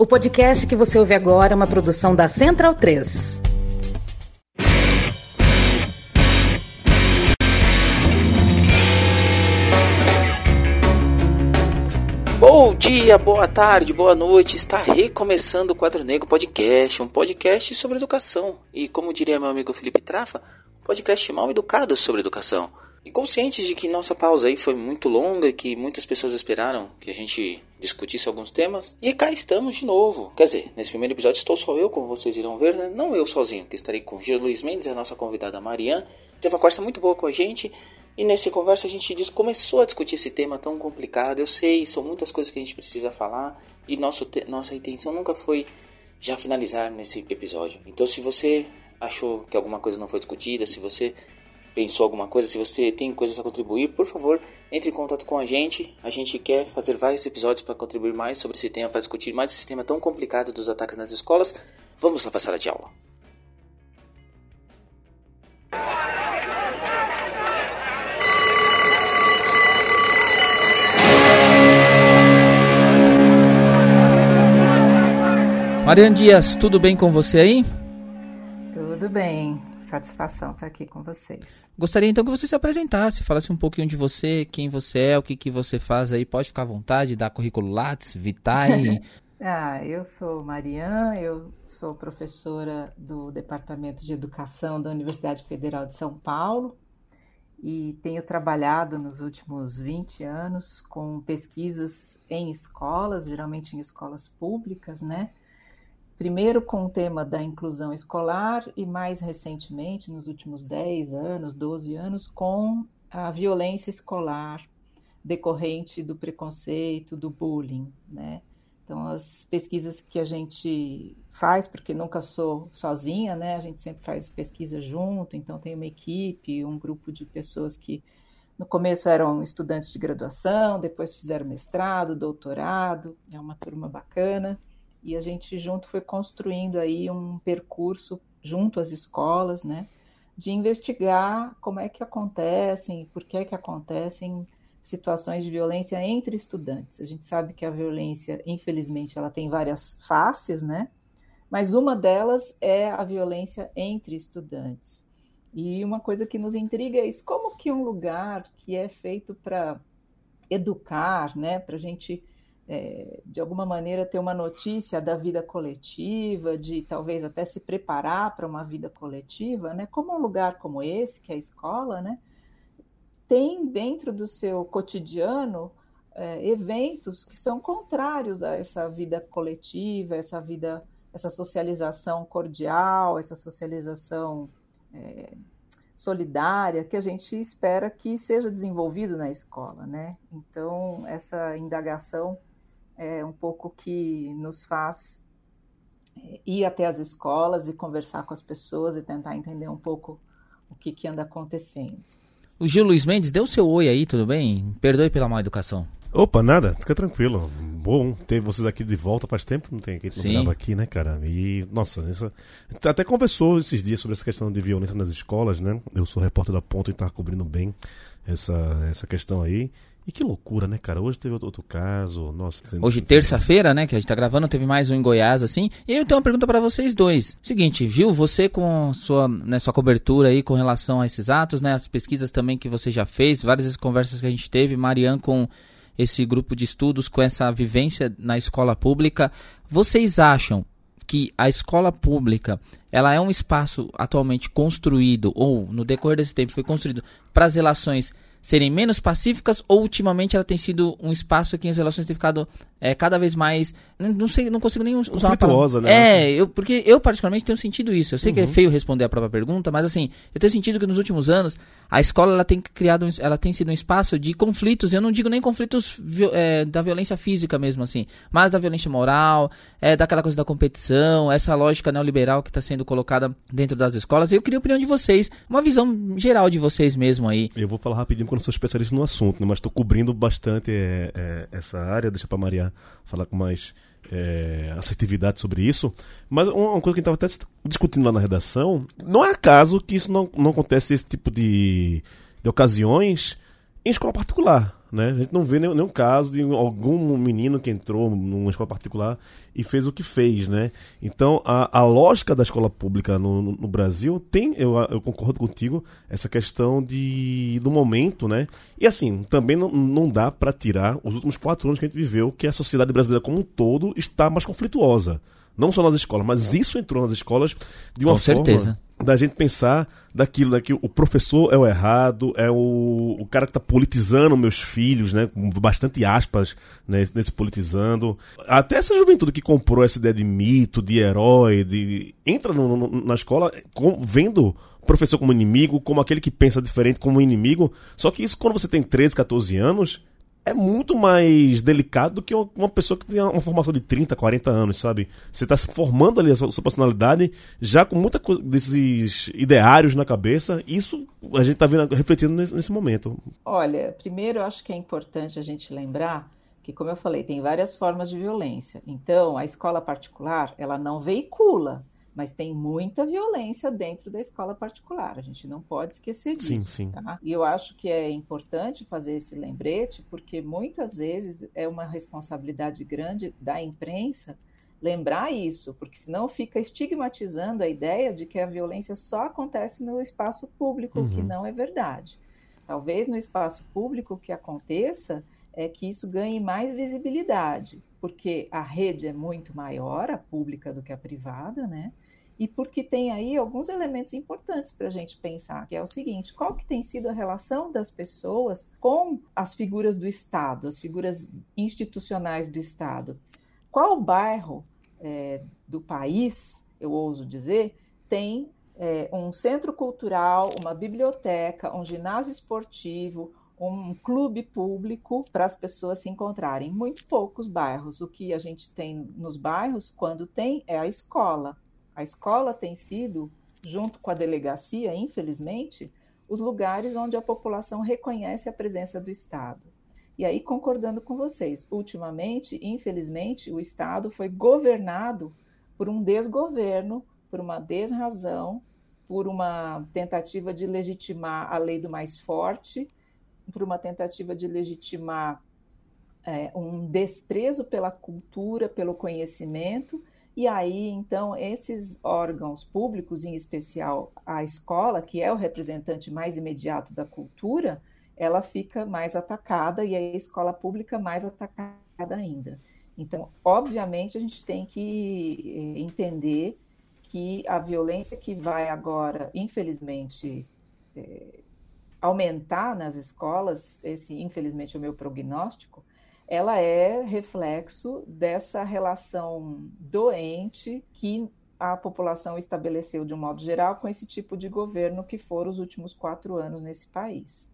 O podcast que você ouve agora é uma produção da Central 3. Bom dia, boa tarde, boa noite. Está recomeçando o Quadro Negro Podcast, um podcast sobre educação. E como diria meu amigo Felipe Trafa, um podcast mal educado sobre educação. E conscientes de que nossa pausa aí foi muito longa e que muitas pessoas esperaram que a gente discutisse alguns temas. E cá estamos de novo. Quer dizer, nesse primeiro episódio estou só eu, como vocês irão ver, né? Não eu sozinho, que estarei com Gil Luiz Mendes a nossa convidada Mariana. Teve uma conversa muito boa com a gente. E nessa conversa a gente começou a discutir esse tema tão complicado. Eu sei, são muitas coisas que a gente precisa falar. E nosso nossa intenção nunca foi já finalizar nesse episódio. Então se você achou que alguma coisa não foi discutida, se você pensou alguma coisa, se você tem coisas a contribuir, por favor, entre em contato com a gente. A gente quer fazer vários episódios para contribuir mais sobre esse tema, para discutir mais esse tema tão complicado dos ataques nas escolas. Vamos lá para a sala de aula. Mariana Dias, tudo bem com você aí? Tudo bem. Satisfação estar aqui com vocês. Gostaria então que você se apresentasse, falasse um pouquinho de você, quem você é, o que, que você faz aí. Pode ficar à vontade, dar currículo Lattes, Vitae. ah, eu sou Mariana, eu sou professora do Departamento de Educação da Universidade Federal de São Paulo e tenho trabalhado nos últimos 20 anos com pesquisas em escolas, geralmente em escolas públicas, né? Primeiro com o tema da inclusão escolar e mais recentemente, nos últimos 10 anos, 12 anos, com a violência escolar decorrente do preconceito, do bullying, né? Então, as pesquisas que a gente faz, porque nunca sou sozinha, né? A gente sempre faz pesquisa junto, então tem uma equipe, um grupo de pessoas que no começo eram estudantes de graduação, depois fizeram mestrado, doutorado, é uma turma bacana e a gente junto foi construindo aí um percurso junto às escolas, né, de investigar como é que acontecem, por que é que acontecem situações de violência entre estudantes. A gente sabe que a violência, infelizmente, ela tem várias faces, né? Mas uma delas é a violência entre estudantes. E uma coisa que nos intriga é isso, como que um lugar que é feito para educar, né, para a gente é, de alguma maneira ter uma notícia da vida coletiva, de talvez até se preparar para uma vida coletiva, né? Como um lugar como esse, que é a escola, né? Tem dentro do seu cotidiano é, eventos que são contrários a essa vida coletiva, essa vida, essa socialização cordial, essa socialização é, solidária que a gente espera que seja desenvolvido na escola, né? Então essa indagação é um pouco que nos faz é, ir até as escolas e conversar com as pessoas e tentar entender um pouco o que, que anda acontecendo. O Gil Luiz Mendes, deu seu oi aí, tudo bem? Perdoe pela má educação. Opa, nada, fica tranquilo. Bom ter vocês aqui de volta faz tempo, não tem aqui, não aqui, né, cara? E, nossa, essa... até conversou esses dias sobre essa questão de violência nas escolas, né? Eu sou repórter da Ponta e tá cobrindo bem essa, essa questão aí. E que loucura, né, cara? Hoje teve outro caso, nossa. Hoje, terça-feira, né, que a gente tá gravando, teve mais um em Goiás, assim. E eu tenho uma pergunta para vocês dois. Seguinte, Gil, você com sua, né, sua cobertura aí com relação a esses atos, né, as pesquisas também que você já fez, várias conversas que a gente teve, Marian com esse grupo de estudos, com essa vivência na escola pública, vocês acham que a escola pública ela é um espaço atualmente construído ou no decorrer desse tempo foi construído para as relações serem menos pacíficas ou ultimamente ela tem sido um espaço que as relações têm ficado é, cada vez mais não sei não consigo nem usar palavra. né? É, eu porque eu particularmente tenho sentido isso. Eu sei uhum. que é uhum. feio responder a própria pergunta, mas assim, eu tenho sentido que nos últimos anos a escola ela tem criado ela tem sido um espaço de conflitos. Eu não digo nem conflitos é, da violência física mesmo assim, mas da violência moral, é daquela coisa da competição, essa lógica neoliberal que está sendo colocada dentro das escolas. Eu queria a opinião de vocês, uma visão geral de vocês mesmo aí. Eu vou falar rapidinho não sou especialista no assunto, né, mas estou cobrindo bastante é, é, essa área. Deixa para Maria falar com mais é, assertividade sobre isso. Mas uma coisa que a gente estava até discutindo lá na redação, não é acaso que isso não, não acontece esse tipo de, de ocasiões em escola particular. Né? A gente não vê nenhum, nenhum, caso de algum menino que entrou numa escola particular e fez o que fez, né? Então, a, a lógica da escola pública no, no, no Brasil tem, eu, eu, concordo contigo, essa questão de do momento, né? E assim, também não, não dá para tirar os últimos quatro anos que a gente viveu, que a sociedade brasileira como um todo está mais conflituosa. Não só nas escolas, mas isso entrou nas escolas de uma Com forma certeza. da gente pensar daquilo, daqui o professor é o errado, é o, o cara que está politizando meus filhos, né? Com bastante aspas né, nesse politizando. Até essa juventude que comprou essa ideia de mito, de herói, de. entra no, no, na escola com, vendo o professor como inimigo, como aquele que pensa diferente como inimigo. Só que isso, quando você tem 13, 14 anos, é muito mais delicado do que uma pessoa que tem uma formação de 30, 40 anos, sabe? Você está se formando ali a sua, sua, personalidade já com muita desses ideários na cabeça. Isso a gente está vendo refletindo nesse, nesse momento. Olha, primeiro eu acho que é importante a gente lembrar que, como eu falei, tem várias formas de violência. Então, a escola particular, ela não veicula mas tem muita violência dentro da escola particular. A gente não pode esquecer disso. Sim, sim. Tá? E eu acho que é importante fazer esse lembrete, porque muitas vezes é uma responsabilidade grande da imprensa lembrar isso, porque senão fica estigmatizando a ideia de que a violência só acontece no espaço público, uhum. que não é verdade. Talvez no espaço público que aconteça é que isso ganhe mais visibilidade, porque a rede é muito maior, a pública, do que a privada, né? E porque tem aí alguns elementos importantes para a gente pensar, que é o seguinte: qual que tem sido a relação das pessoas com as figuras do Estado, as figuras institucionais do Estado? Qual bairro é, do país, eu ouso dizer, tem é, um centro cultural, uma biblioteca, um ginásio esportivo, um clube público para as pessoas se encontrarem. Muito poucos bairros. O que a gente tem nos bairros, quando tem, é a escola. A escola tem sido, junto com a delegacia, infelizmente, os lugares onde a população reconhece a presença do Estado. E aí, concordando com vocês, ultimamente, infelizmente, o Estado foi governado por um desgoverno, por uma desrazão, por uma tentativa de legitimar a lei do mais forte por uma tentativa de legitimar é, um desprezo pela cultura, pelo conhecimento, e aí então esses órgãos públicos, em especial a escola, que é o representante mais imediato da cultura, ela fica mais atacada e a escola pública mais atacada ainda. Então, obviamente, a gente tem que é, entender que a violência que vai agora, infelizmente, é, aumentar nas escolas, esse infelizmente é o meu prognóstico, ela é reflexo dessa relação doente que a população estabeleceu de um modo geral com esse tipo de governo que foram os últimos quatro anos nesse país.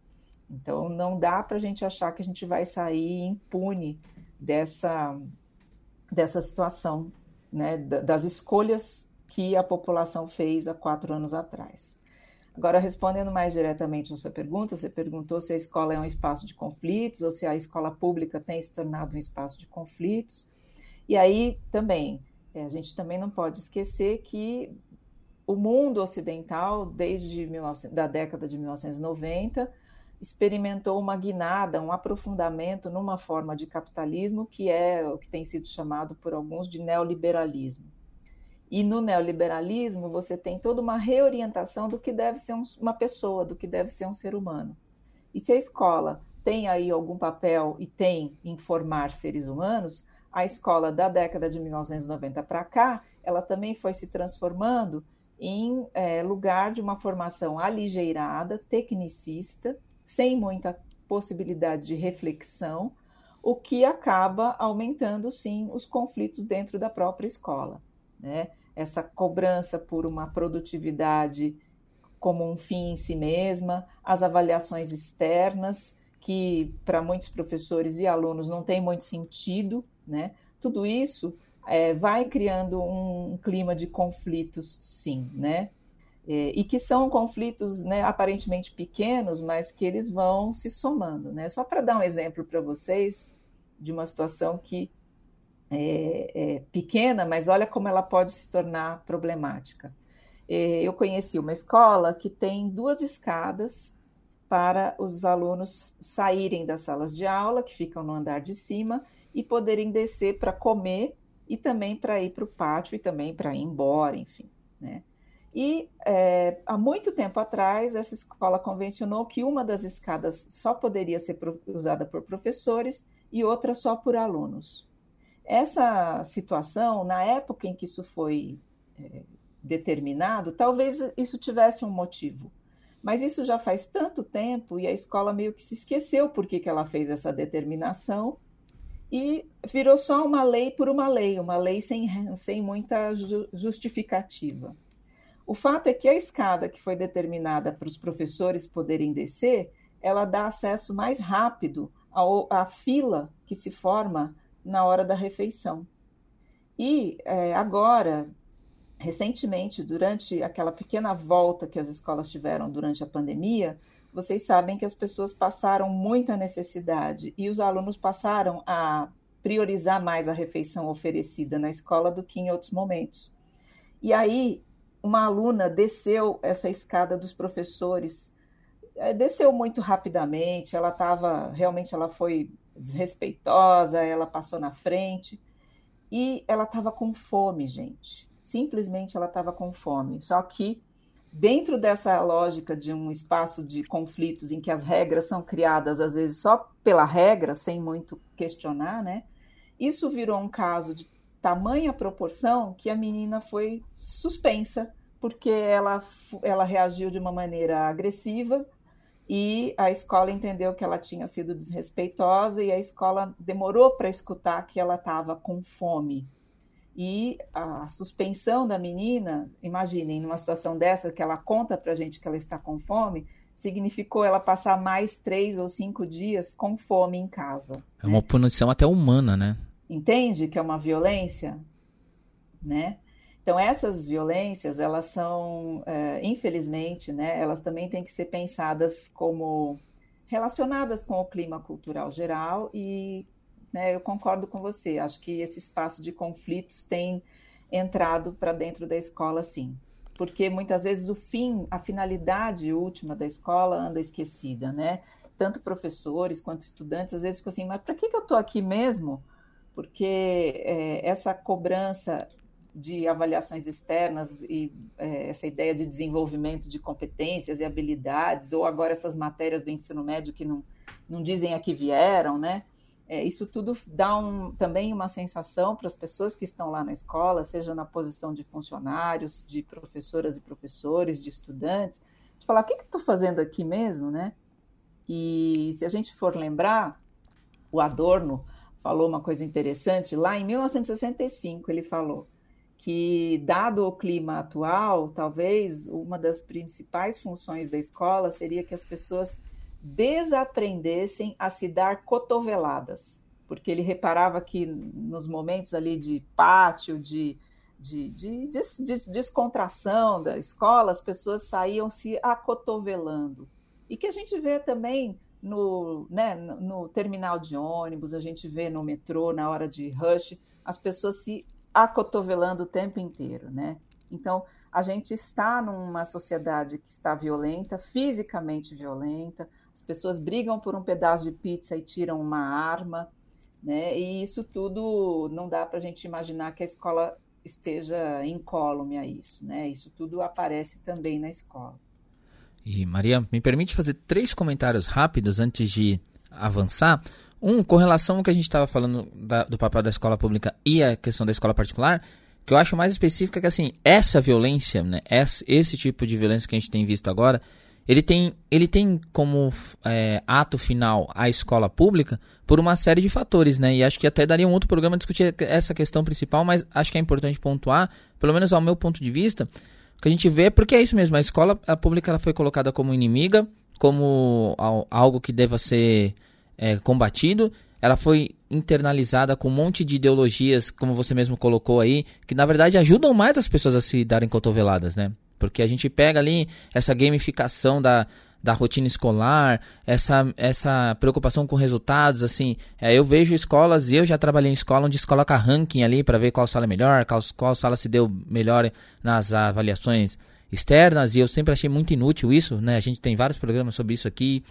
Então, não dá para a gente achar que a gente vai sair impune dessa, dessa situação, né, das escolhas que a população fez há quatro anos atrás. Agora, respondendo mais diretamente a sua pergunta, você perguntou se a escola é um espaço de conflitos ou se a escola pública tem se tornado um espaço de conflitos. E aí também, é, a gente também não pode esquecer que o mundo ocidental, desde 19, da década de 1990, experimentou uma guinada, um aprofundamento numa forma de capitalismo que é o que tem sido chamado por alguns de neoliberalismo. E no neoliberalismo, você tem toda uma reorientação do que deve ser um, uma pessoa, do que deve ser um ser humano. E se a escola tem aí algum papel e tem em formar seres humanos, a escola da década de 1990 para cá, ela também foi se transformando em é, lugar de uma formação aligeirada, tecnicista, sem muita possibilidade de reflexão, o que acaba aumentando, sim, os conflitos dentro da própria escola né? Essa cobrança por uma produtividade como um fim em si mesma, as avaliações externas, que para muitos professores e alunos não tem muito sentido, né? Tudo isso é, vai criando um clima de conflitos, sim, né? É, e que são conflitos né, aparentemente pequenos, mas que eles vão se somando. Né? Só para dar um exemplo para vocês de uma situação que é, é, pequena, mas olha como ela pode se tornar problemática. É, eu conheci uma escola que tem duas escadas para os alunos saírem das salas de aula, que ficam no andar de cima, e poderem descer para comer e também para ir para o pátio e também para ir embora, enfim. Né? E é, há muito tempo atrás, essa escola convencionou que uma das escadas só poderia ser usada por professores e outra só por alunos. Essa situação, na época em que isso foi é, determinado, talvez isso tivesse um motivo. Mas isso já faz tanto tempo e a escola meio que se esqueceu por que, que ela fez essa determinação e virou só uma lei por uma lei, uma lei sem, sem muita justificativa. O fato é que a escada que foi determinada para os professores poderem descer, ela dá acesso mais rápido à fila que se forma na hora da refeição. E é, agora, recentemente, durante aquela pequena volta que as escolas tiveram durante a pandemia, vocês sabem que as pessoas passaram muita necessidade e os alunos passaram a priorizar mais a refeição oferecida na escola do que em outros momentos. E aí, uma aluna desceu essa escada dos professores, é, desceu muito rapidamente, ela estava, realmente ela foi desrespeitosa, ela passou na frente e ela estava com fome, gente simplesmente ela estava com fome. Só que dentro dessa lógica de um espaço de conflitos em que as regras são criadas às vezes só pela regra, sem muito questionar, né? Isso virou um caso de tamanha proporção que a menina foi suspensa porque ela, ela reagiu de uma maneira agressiva e a escola entendeu que ela tinha sido desrespeitosa e a escola demorou para escutar que ela estava com fome. E a suspensão da menina, imaginem, numa situação dessa, que ela conta para a gente que ela está com fome, significou ela passar mais três ou cinco dias com fome em casa. É uma punição até humana, né? Entende que é uma violência? Né? Então, essas violências, elas são, é, infelizmente, né, elas também têm que ser pensadas como relacionadas com o clima cultural geral e né? Eu concordo com você. Acho que esse espaço de conflitos tem entrado para dentro da escola, sim. Porque muitas vezes o fim, a finalidade última da escola anda esquecida, né? Tanto professores quanto estudantes às vezes ficam assim, mas para que, que eu estou aqui mesmo? Porque é, essa cobrança de avaliações externas e é, essa ideia de desenvolvimento de competências e habilidades, ou agora essas matérias do ensino médio que não, não dizem a que vieram, né? É, isso tudo dá um, também uma sensação para as pessoas que estão lá na escola, seja na posição de funcionários, de professoras e professores, de estudantes, de falar: o que, estou fazendo aqui mesmo, né? E se a gente for lembrar, o Adorno falou uma coisa interessante, lá em 1965 ele falou que, dado o clima atual, talvez uma das principais funções da escola seria que as pessoas desaprendessem a se dar cotoveladas, porque ele reparava que nos momentos ali de pátio, de, de, de, de, de descontração da escola, as pessoas saíam se acotovelando. E que a gente vê também no, né, no terminal de ônibus, a gente vê no metrô, na hora de rush, as pessoas se acotovelando o tempo inteiro, né? Então, a gente está numa sociedade que está violenta, fisicamente violenta, as pessoas brigam por um pedaço de pizza e tiram uma arma, né? E isso tudo não dá para a gente imaginar que a escola esteja incólume a isso, né? Isso tudo aparece também na escola. E Maria, me permite fazer três comentários rápidos antes de avançar. Um, com relação ao que a gente estava falando da, do papel da escola pública e a questão da escola particular, que eu acho mais específica é que assim, essa violência, né, esse, esse tipo de violência que a gente tem visto agora, ele tem, ele tem como é, ato final a escola pública por uma série de fatores, né? E acho que até daria um outro programa discutir essa questão principal, mas acho que é importante pontuar, pelo menos ao meu ponto de vista, que a gente vê, porque é isso mesmo, a escola a pública ela foi colocada como inimiga, como algo que deva ser é, combatido, ela foi internalizada com um monte de ideologias, como você mesmo colocou aí, que na verdade ajudam mais as pessoas a se darem cotoveladas, né? Porque a gente pega ali essa gamificação da, da rotina escolar, essa, essa preocupação com resultados, assim, é, eu vejo escolas, eu já trabalhei em escola onde se coloca ranking ali para ver qual sala é melhor, qual, qual sala se deu melhor nas avaliações externas e eu sempre achei muito inútil isso, né? A gente tem vários programas sobre isso aqui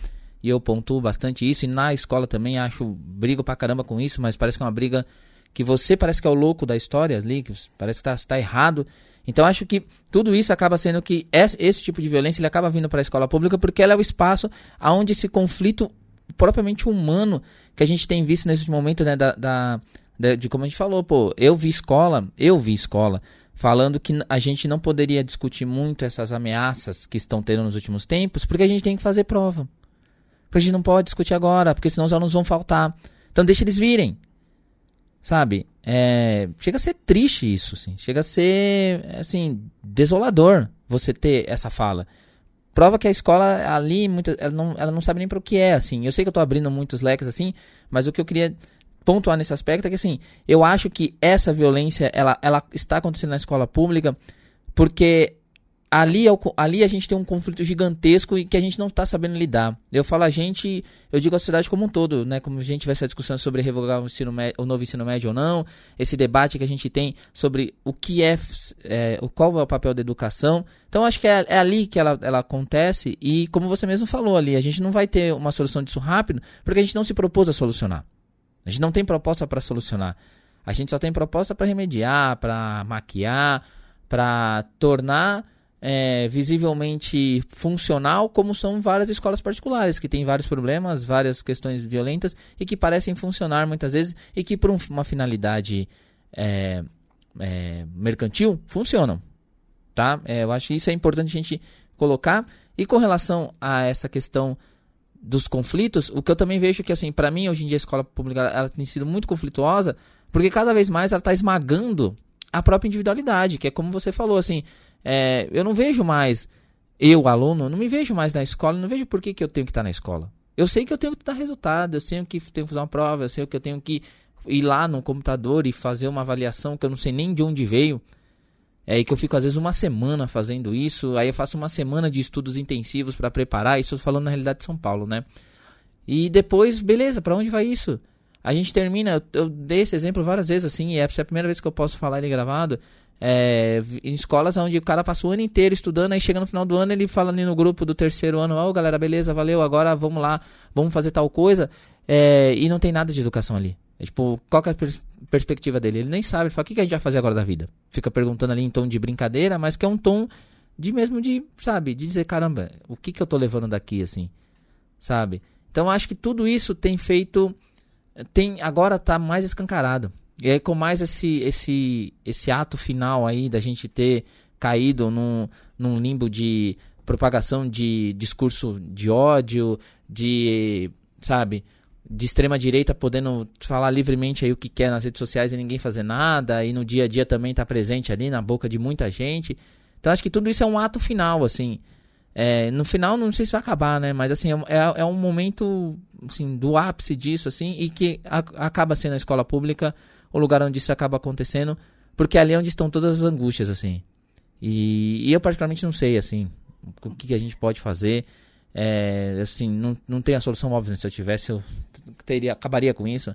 e eu pontuo bastante isso e na escola também acho brigo pra caramba com isso, mas parece que é uma briga que você parece que é o louco da história ali, que parece que tá, tá errado. Então acho que tudo isso acaba sendo que esse, tipo de violência ele acaba vindo para a escola pública porque ela é o espaço aonde esse conflito propriamente humano que a gente tem visto nesse momento, né, da, da, da, de como a gente falou, pô, eu vi escola, eu vi escola falando que a gente não poderia discutir muito essas ameaças que estão tendo nos últimos tempos, porque a gente tem que fazer prova. A gente não pode discutir agora, porque senão os alunos vão faltar. Então deixa eles virem. Sabe? É, chega a ser triste isso, assim. Chega a ser, assim, desolador você ter essa fala. Prova que a escola ali, muita, ela, não, ela não sabe nem para o que é, assim. Eu sei que eu estou abrindo muitos leques, assim, mas o que eu queria pontuar nesse aspecto é que, assim, eu acho que essa violência, ela, ela está acontecendo na escola pública porque ali, é ali a gente tem um conflito gigantesco e que a gente não está sabendo lidar. Eu falo a gente, eu digo a sociedade como um todo, né? Como a gente vai essa discussão sobre revogar o, ensino o novo ensino médio ou não, esse debate que a gente tem sobre o que é, é qual é o papel da educação. Então acho que é, é, ali que ela, ela acontece e como você mesmo falou ali, a gente não vai ter uma solução disso rápido porque a gente não se propôs a solucionar. A gente não tem proposta para solucionar. A gente só tem proposta para remediar, para maquiar, para tornar é, visivelmente funcional, como são várias escolas particulares, que têm vários problemas, várias questões violentas e que parecem funcionar muitas vezes e que, por um, uma finalidade é, é, mercantil, funcionam. Tá? É, eu acho que isso é importante a gente colocar. E com relação a essa questão dos conflitos, o que eu também vejo que, assim, para mim, hoje em dia, a escola pública ela tem sido muito conflituosa, porque cada vez mais ela está esmagando a própria individualidade, que é como você falou, assim, é, eu não vejo mais, eu, aluno, não me vejo mais na escola, não vejo por que, que eu tenho que estar na escola. Eu sei que eu tenho que dar resultado, eu sei que tenho que fazer uma prova, eu sei que eu tenho que ir lá no computador e fazer uma avaliação que eu não sei nem de onde veio. É aí que eu fico às vezes uma semana fazendo isso, aí eu faço uma semana de estudos intensivos para preparar, isso falando na realidade de São Paulo, né? E depois, beleza, para onde vai isso? A gente termina, eu, dei esse exemplo várias vezes assim, e é a primeira vez que eu posso falar ele gravado. É, em escolas onde o cara passa o ano inteiro estudando, aí chega no final do ano ele fala ali no grupo do terceiro ano, ó oh, galera, beleza, valeu, agora vamos lá, vamos fazer tal coisa, é, e não tem nada de educação ali. É, tipo, qual é a per perspectiva dele? Ele nem sabe, ele fala, o que, que a gente vai fazer agora da vida? Fica perguntando ali em tom de brincadeira, mas que é um tom de mesmo de, sabe, de dizer, caramba, o que, que eu tô levando daqui, assim, sabe? Então acho que tudo isso tem feito, tem agora tá mais escancarado. E aí com mais esse, esse, esse ato final aí da gente ter caído num, num limbo de propagação de discurso de ódio, de, sabe, de extrema direita podendo falar livremente aí o que quer nas redes sociais e ninguém fazer nada, e no dia a dia também tá presente ali na boca de muita gente. Então acho que tudo isso é um ato final, assim. É, no final, não sei se vai acabar, né? Mas assim, é, é um momento assim, do ápice disso, assim, e que a, acaba sendo a escola pública o lugar onde isso acaba acontecendo, porque ali é onde estão todas as angústias, assim. E, e eu particularmente não sei, assim, o que, que a gente pode fazer. É, assim, não, não tem a solução óbvia. Né? Se eu tivesse, eu teria, acabaria com isso.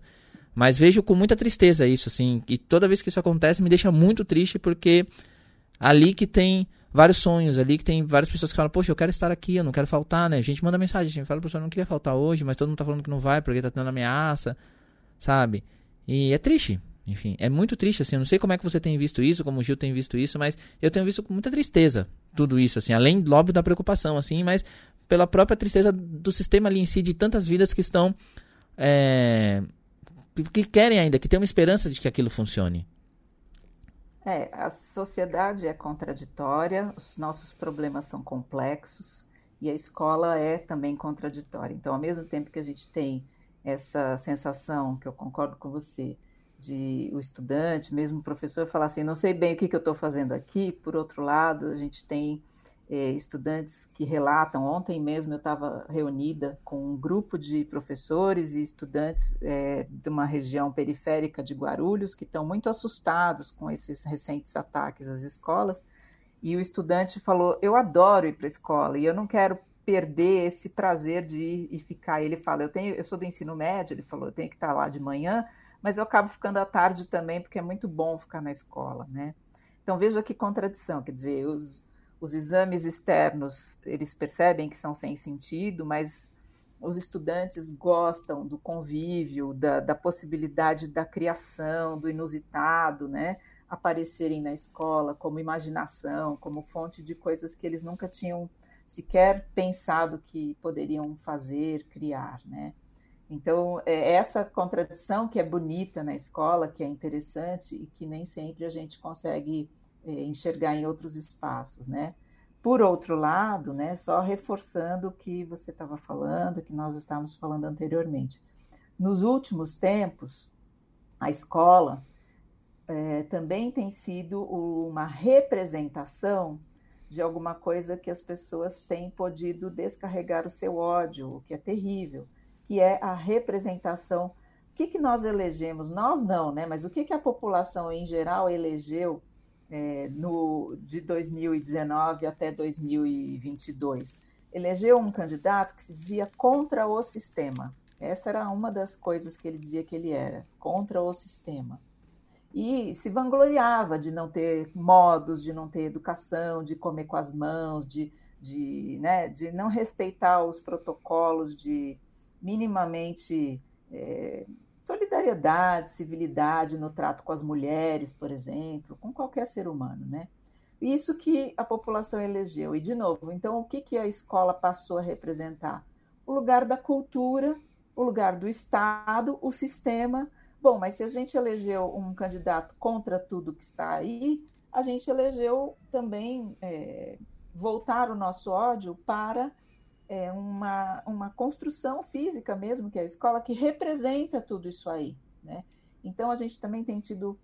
Mas vejo com muita tristeza isso, assim. E toda vez que isso acontece, me deixa muito triste, porque ali que tem vários sonhos, ali que tem várias pessoas que falam, poxa, eu quero estar aqui, eu não quero faltar, né? A gente manda mensagem, a gente fala, professor, eu não queria faltar hoje, mas todo mundo tá falando que não vai porque tá tendo ameaça, sabe? E é triste. Enfim, é muito triste, assim. Eu não sei como é que você tem visto isso, como o Gil tem visto isso, mas eu tenho visto com muita tristeza tudo isso, assim. Além, óbvio, da preocupação, assim, mas pela própria tristeza do sistema ali em si, de tantas vidas que estão. É, que querem ainda, que tem uma esperança de que aquilo funcione. É, a sociedade é contraditória, os nossos problemas são complexos e a escola é também contraditória. Então, ao mesmo tempo que a gente tem essa sensação, que eu concordo com você, de o estudante, mesmo o professor, falar assim: não sei bem o que, que eu estou fazendo aqui. Por outro lado, a gente tem é, estudantes que relatam. Ontem mesmo eu estava reunida com um grupo de professores e estudantes é, de uma região periférica de Guarulhos que estão muito assustados com esses recentes ataques às escolas. E o estudante falou: Eu adoro ir para a escola e eu não quero perder esse prazer de ir e ficar. Ele fala: eu, tenho, eu sou do ensino médio, ele falou: Eu tenho que estar lá de manhã mas eu acabo ficando à tarde também, porque é muito bom ficar na escola, né? Então veja que contradição, quer dizer, os, os exames externos, eles percebem que são sem sentido, mas os estudantes gostam do convívio, da, da possibilidade da criação, do inusitado, né? Aparecerem na escola como imaginação, como fonte de coisas que eles nunca tinham sequer pensado que poderiam fazer, criar, né? Então, é essa contradição que é bonita na escola, que é interessante e que nem sempre a gente consegue é, enxergar em outros espaços, né? Por outro lado, né, só reforçando o que você estava falando, que nós estávamos falando anteriormente. Nos últimos tempos, a escola é, também tem sido uma representação de alguma coisa que as pessoas têm podido descarregar o seu ódio, o que é terrível que é a representação. O que, que nós elegemos? Nós não, né? Mas o que, que a população em geral elegeu é, no, de 2019 até 2022? Elegeu um candidato que se dizia contra o sistema. Essa era uma das coisas que ele dizia que ele era, contra o sistema. E se vangloriava de não ter modos, de não ter educação, de comer com as mãos, de, de, né, de não respeitar os protocolos de, minimamente é, solidariedade, civilidade no trato com as mulheres, por exemplo, com qualquer ser humano, né? Isso que a população elegeu. E, de novo, então, o que, que a escola passou a representar? O lugar da cultura, o lugar do Estado, o sistema. Bom, mas se a gente elegeu um candidato contra tudo que está aí, a gente elegeu também é, voltar o nosso ódio para é, uma, uma construção física mesmo, que é a escola, que representa tudo isso aí. Né? Então, a gente também tem tido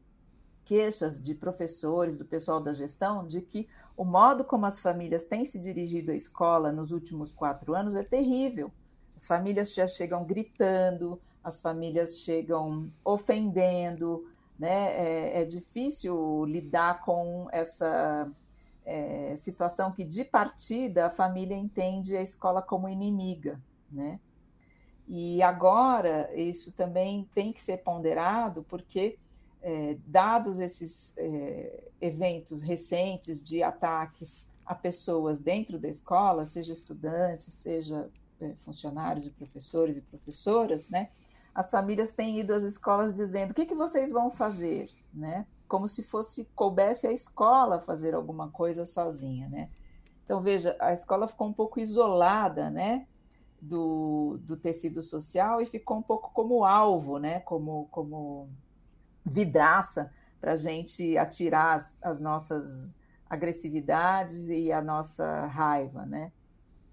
queixas de professores, do pessoal da gestão, de que o modo como as famílias têm se dirigido à escola nos últimos quatro anos é terrível. As famílias já chegam gritando, as famílias chegam ofendendo, né? É, é difícil lidar com essa é, situação que, de partida, a família entende a escola como inimiga, né? E agora isso também tem que ser ponderado, porque, é, dados esses é, eventos recentes de ataques a pessoas dentro da escola, seja estudantes, seja é, funcionários e professores e professoras, né? As famílias têm ido às escolas dizendo: o que, que vocês vão fazer, né? Como se fosse coubesse a escola fazer alguma coisa sozinha, né? Então veja, a escola ficou um pouco isolada, né, do, do tecido social e ficou um pouco como alvo, né, como como vidraça para a gente atirar as, as nossas agressividades e a nossa raiva, né?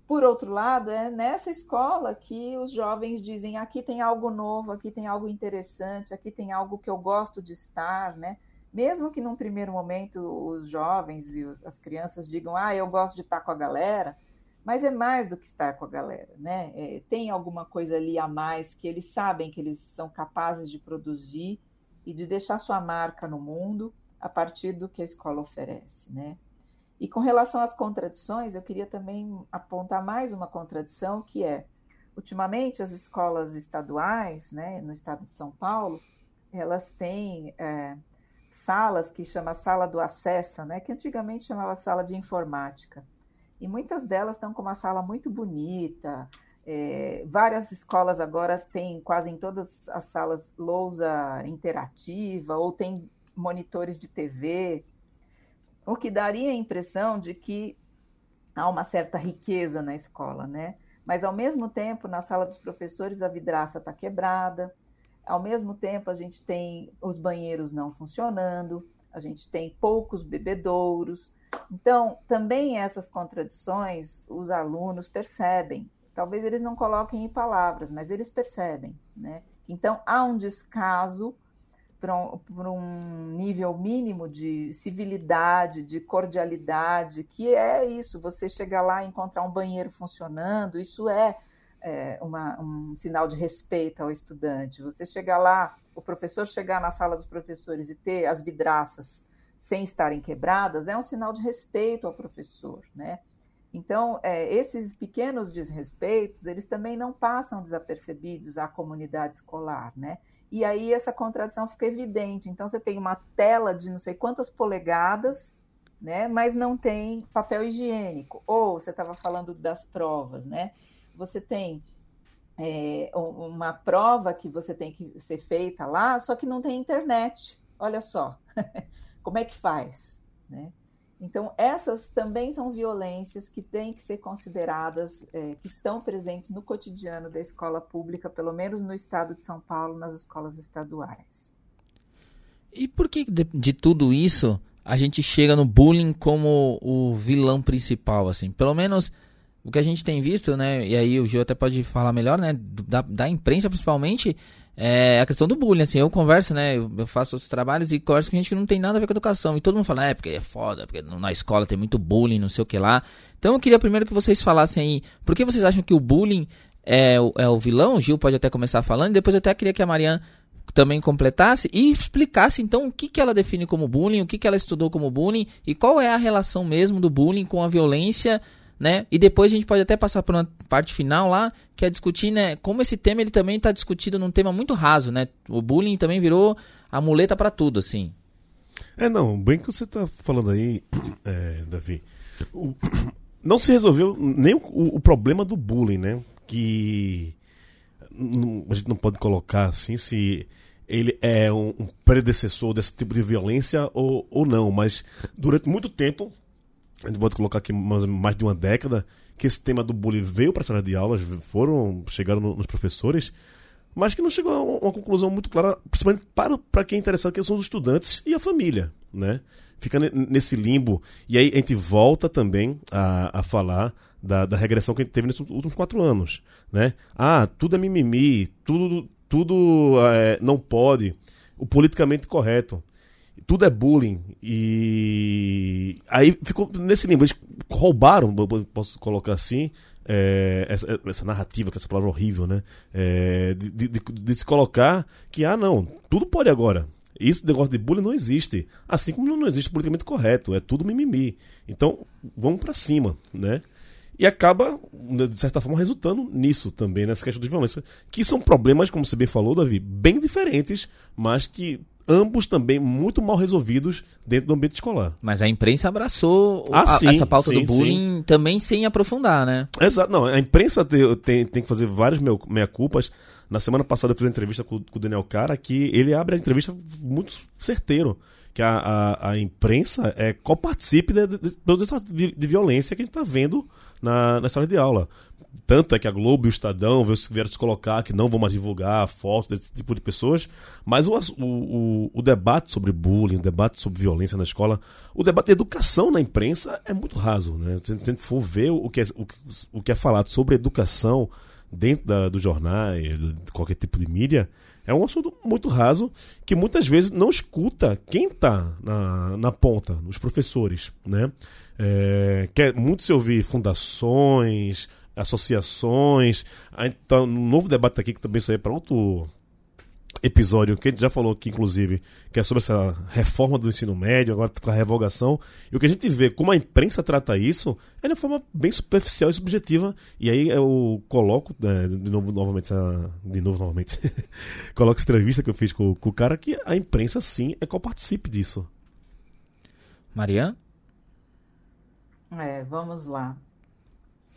Por outro lado, é nessa escola que os jovens dizem: aqui tem algo novo, aqui tem algo interessante, aqui tem algo que eu gosto de estar, né? Mesmo que num primeiro momento os jovens e as crianças digam, ah, eu gosto de estar com a galera, mas é mais do que estar com a galera, né? É, tem alguma coisa ali a mais que eles sabem que eles são capazes de produzir e de deixar sua marca no mundo a partir do que a escola oferece, né? E com relação às contradições, eu queria também apontar mais uma contradição que é, ultimamente as escolas estaduais, né, no estado de São Paulo, elas têm é, salas que chama sala do acesso, né, que antigamente chamava sala de informática. E muitas delas estão com uma sala muito bonita. É, várias escolas agora têm quase em todas as salas lousa interativa ou tem monitores de TV, o que daria a impressão de que há uma certa riqueza na escola, né? Mas ao mesmo tempo, na sala dos professores a vidraça está quebrada, ao mesmo tempo, a gente tem os banheiros não funcionando, a gente tem poucos bebedouros. Então, também essas contradições os alunos percebem. Talvez eles não coloquem em palavras, mas eles percebem. Né? Então, há um descaso para um, um, nível mínimo de civilidade, de cordialidade, que é isso, você chegar lá e encontrar um banheiro funcionando, isso é é, uma, um sinal de respeito ao estudante. Você chegar lá, o professor chegar na sala dos professores e ter as vidraças sem estarem quebradas, é um sinal de respeito ao professor, né? Então, é, esses pequenos desrespeitos, eles também não passam desapercebidos à comunidade escolar, né? E aí essa contradição fica evidente. Então, você tem uma tela de não sei quantas polegadas, né? Mas não tem papel higiênico. Ou você estava falando das provas, né? Você tem é, uma prova que você tem que ser feita lá, só que não tem internet. Olha só, como é que faz, né? Então, essas também são violências que têm que ser consideradas, é, que estão presentes no cotidiano da escola pública, pelo menos no estado de São Paulo, nas escolas estaduais. E por que de, de tudo isso a gente chega no bullying como o vilão principal, assim? Pelo menos o que a gente tem visto, né? E aí o Gil até pode falar melhor, né? Da, da imprensa principalmente, é a questão do bullying, assim, eu converso, né, eu, eu, faço outros trabalhos e converso com gente que não tem nada a ver com educação, e todo mundo fala, é, porque é foda, porque na escola tem muito bullying, não sei o que lá. Então eu queria primeiro que vocês falassem aí, por que vocês acham que o bullying é, é o vilão? O Gil pode até começar falando, e depois eu até queria que a Mariana também completasse e explicasse então o que, que ela define como bullying, o que, que ela estudou como bullying e qual é a relação mesmo do bullying com a violência né? E depois a gente pode até passar por uma parte final lá, que é discutir, né, como esse tema ele também está discutido num tema muito raso, né? O bullying também virou a muleta para tudo, assim. É, não, bem que você está falando aí, é, Davi. O, não se resolveu nem o, o, problema do bullying, né? Que a gente não pode colocar assim se ele é um, um predecessor desse tipo de violência ou, ou não, mas durante muito tempo a gente pode colocar aqui mais, de uma década, que esse tema do bullying veio para a sala de aulas, foram, chegaram no, nos professores, mas que não chegou a uma, conclusão muito clara, principalmente para, para quem é interessado, que são os estudantes e a família, né? Fica nesse limbo. E aí a gente volta também a, a falar da, da regressão que a gente teve nesses últimos quatro anos, né? Ah, tudo é mimimi, tudo, tudo é, não pode, o politicamente correto tudo é bullying. E aí ficou nesse limbo. Eles roubaram, posso colocar assim, é, essa, essa, narrativa, que essa palavra horrível, né? É, de, de, de, se colocar que, ah, não, tudo pode agora. Isso, negócio de bullying não existe. Assim como não existe politicamente correto. É tudo mimimi. Então, vamos para cima, né? E acaba, de certa forma, resultando nisso também, nessa questão de violência. Que são problemas, como você bem falou, Davi, bem diferentes, mas que ambos também muito mal resolvidos dentro do ambiente escolar. Mas a imprensa abraçou ah, a, sim, essa pauta sim, do bullying sim. também sem aprofundar, né? Exato, não, a imprensa tem, tem, tem que fazer várias meia-culpas. Na semana passada eu fiz uma entrevista com, com, o Daniel Cara que ele abre a entrevista muito certeiro. Que a, a, a imprensa é, coparticipe de, de, de toda essa de violência que a gente está vendo na, na sala de aula. Tanto é que a Globo e o Estadão vieram se colocar que não vão mais divulgar fotos desse tipo de pessoas, mas o, o, o, debate sobre bullying, o debate sobre violência na escola, o debate de educação na imprensa é muito raso. Né? Se a gente for ver o que é, o, o que é falado sobre educação dentro da, dos jornais, de qualquer tipo de mídia, é um assunto muito raso que muitas vezes não escuta quem está na, na ponta, os professores. Né? É, quer muito se ouvir fundações associações. Então, um novo debate aqui que também saiu para outro episódio que a gente já falou aqui, inclusive, que é sobre essa reforma do ensino médio, agora com a revogação. E o que a gente vê, como a imprensa trata isso, é de uma forma bem superficial e subjetiva. E aí eu coloco, né, de novo, novamente, essa, de novo, novamente, coloco essa entrevista que eu fiz com, com o cara, que a imprensa, sim, é coparticipe disso. Mariana? É, vamos lá.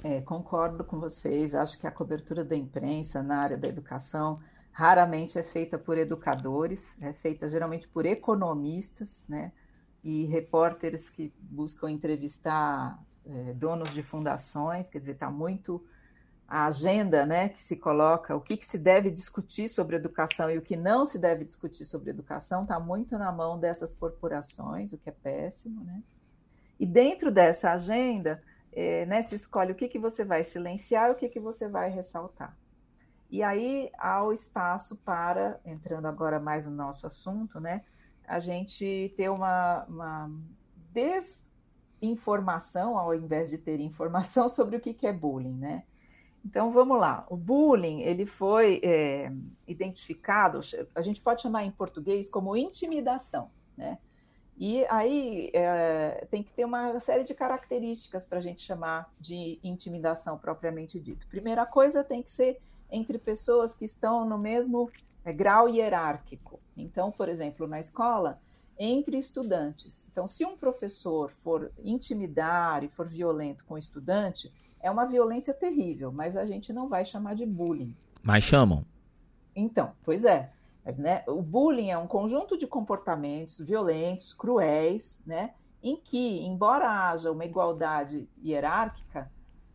É, concordo com vocês. Acho que a cobertura da imprensa na área da educação raramente é feita por educadores, é feita geralmente por economistas, né? E repórteres que buscam entrevistar é, donos de fundações, quer dizer, está muito a agenda né, que se coloca, o que, que, se deve discutir sobre educação e o que não se deve discutir sobre educação, está muito na mão dessas corporações, o que é péssimo. Né? E dentro dessa agenda, é, né, se escolhe o que, que você vai silenciar e o que, que você vai ressaltar. E aí há o espaço para, entrando agora mais no nosso assunto, né, a gente ter uma, uma desinformação ao invés de ter informação sobre o que, que é bullying, né? Então vamos lá. O bullying ele foi é, identificado, a gente pode chamar em português como intimidação, né? E aí é, tem que ter uma série de características para a gente chamar de intimidação propriamente dito. Primeira coisa tem que ser entre pessoas que estão no mesmo é, grau hierárquico. Então, por exemplo, na escola, entre estudantes. Então, se um professor for intimidar e for violento com o estudante, é uma violência terrível, mas a gente não vai chamar de bullying. Mas chamam. Então, pois é. Mas, né, o bullying é um conjunto de comportamentos violentos, cruéis, né, em que, embora haja uma igualdade hierárquica,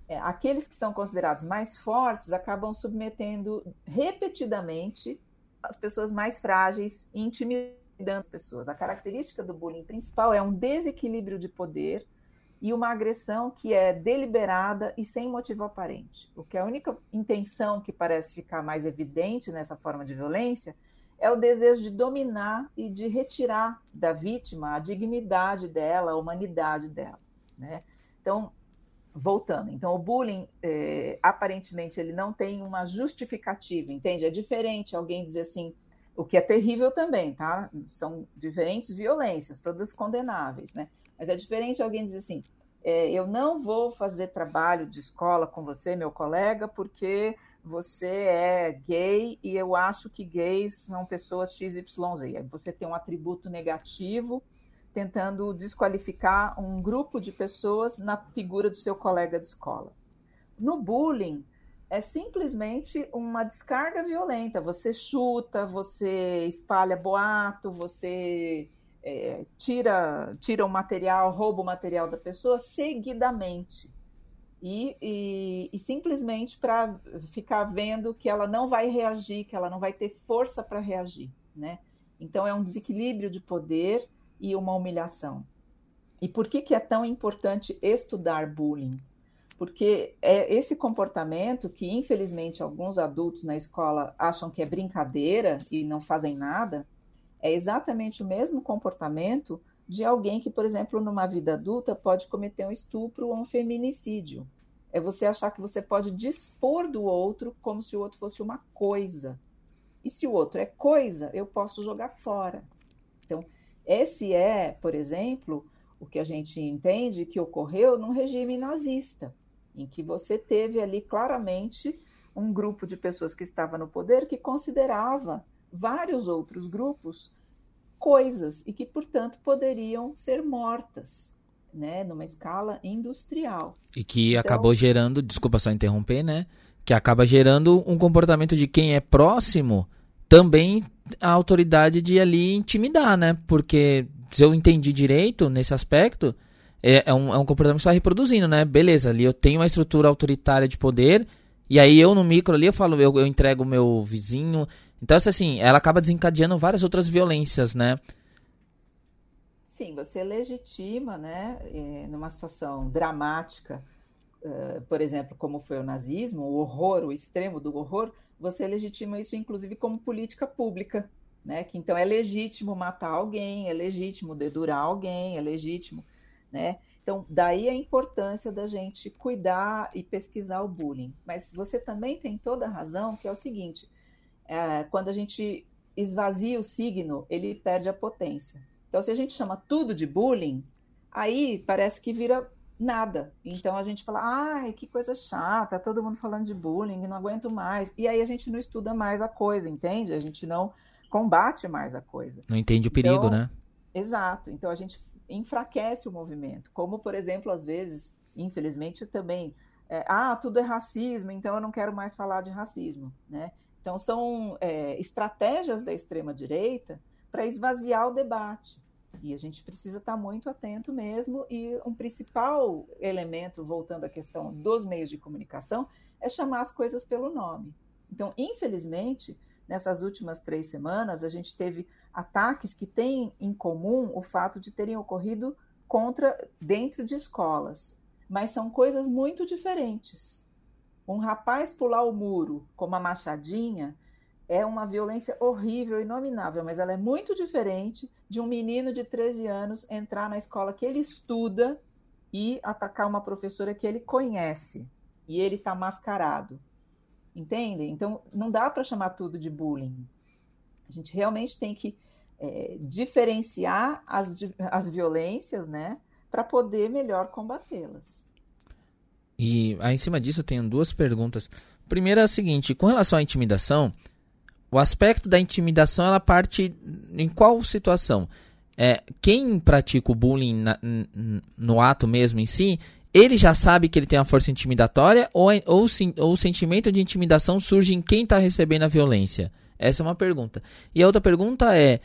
é, aqueles que são considerados mais fortes acabam submetendo repetidamente as pessoas mais frágeis e intimidando as pessoas. A característica do bullying principal é um desequilíbrio de poder e uma agressão que é deliberada e sem motivo aparente. O que é a única intenção que parece ficar mais evidente nessa forma de violência é o desejo de dominar e de retirar da vítima a dignidade dela, a humanidade dela. Né? Então, voltando, então o bullying é, aparentemente ele não tem uma justificativa, entende? É diferente alguém dizer assim, o que é terrível também, tá? São diferentes violências, todas condenáveis, né? Mas é diferente alguém dizer assim: é, eu não vou fazer trabalho de escola com você, meu colega, porque você é gay e eu acho que gays são pessoas XYZ. Você tem um atributo negativo tentando desqualificar um grupo de pessoas na figura do seu colega de escola. No bullying, é simplesmente uma descarga violenta. Você chuta, você espalha boato, você é, tira, tira o material, rouba o material da pessoa seguidamente. E, e, e simplesmente para ficar vendo que ela não vai reagir, que ela não vai ter força para reagir. Né? Então, é um desequilíbrio de poder e uma humilhação. E por que, que é tão importante estudar bullying? Porque é esse comportamento que, infelizmente, alguns adultos na escola acham que é brincadeira e não fazem nada, é exatamente o mesmo comportamento de alguém que, por exemplo, numa vida adulta pode cometer um estupro ou um feminicídio. É você achar que você pode dispor do outro como se o outro fosse uma coisa. E se o outro é coisa, eu posso jogar fora. Então, esse é, por exemplo, o que a gente entende que ocorreu num regime nazista, em que você teve ali claramente um grupo de pessoas que estava no poder que considerava vários outros grupos coisas e que, portanto, poderiam ser mortas, né, numa escala industrial. E que então, acabou gerando, desculpa só interromper, né, que acaba gerando um comportamento de quem é próximo também a autoridade de ali intimidar, né? Porque se eu entendi direito nesse aspecto, é, é, um, é um comportamento que está reproduzindo, né? Beleza, ali eu tenho uma estrutura autoritária de poder, e aí eu no micro ali eu falo, eu, eu entrego o meu vizinho, então, assim, ela acaba desencadeando várias outras violências, né? Sim, você legitima, né, é, numa situação dramática, uh, por exemplo, como foi o nazismo, o horror, o extremo do horror, você legitima isso, inclusive, como política pública, né? Que então é legítimo matar alguém, é legítimo dedurar alguém, é legítimo, né? Então, daí a importância da gente cuidar e pesquisar o bullying. Mas você também tem toda a razão, que é o seguinte: é, quando a gente esvazia o signo, ele perde a potência. Então, se a gente chama tudo de bullying, aí parece que vira nada. Então a gente fala, ai, que coisa chata, todo mundo falando de bullying, não aguento mais. E aí a gente não estuda mais a coisa, entende? A gente não combate mais a coisa. Não entende o perigo, então, né? Exato. Então a gente enfraquece o movimento. Como, por exemplo, às vezes, infelizmente, também. É, ah, tudo é racismo, então eu não quero mais falar de racismo, né? Então, são é, estratégias da extrema-direita para esvaziar o debate. E a gente precisa estar muito atento mesmo. E um principal elemento, voltando à questão dos meios de comunicação, é chamar as coisas pelo nome. Então, infelizmente, nessas últimas três semanas, a gente teve ataques que têm em comum o fato de terem ocorrido contra dentro de escolas, mas são coisas muito diferentes. Um rapaz pular o muro com uma machadinha é uma violência horrível, inominável, mas ela é muito diferente de um menino de 13 anos entrar na escola que ele estuda e atacar uma professora que ele conhece e ele está mascarado. Entende? Então, não dá para chamar tudo de bullying. A gente realmente tem que é, diferenciar as, as violências, né, para poder melhor combatê-las. E aí, em cima disso, eu tenho duas perguntas. Primeira é a seguinte: com relação à intimidação, o aspecto da intimidação ela parte em qual situação? é, quem pratica o bullying na, no ato mesmo em si, ele já sabe que ele tem uma força intimidatória ou, ou, ou o sentimento de intimidação surge em quem está recebendo a violência? Essa é uma pergunta. E a outra pergunta é: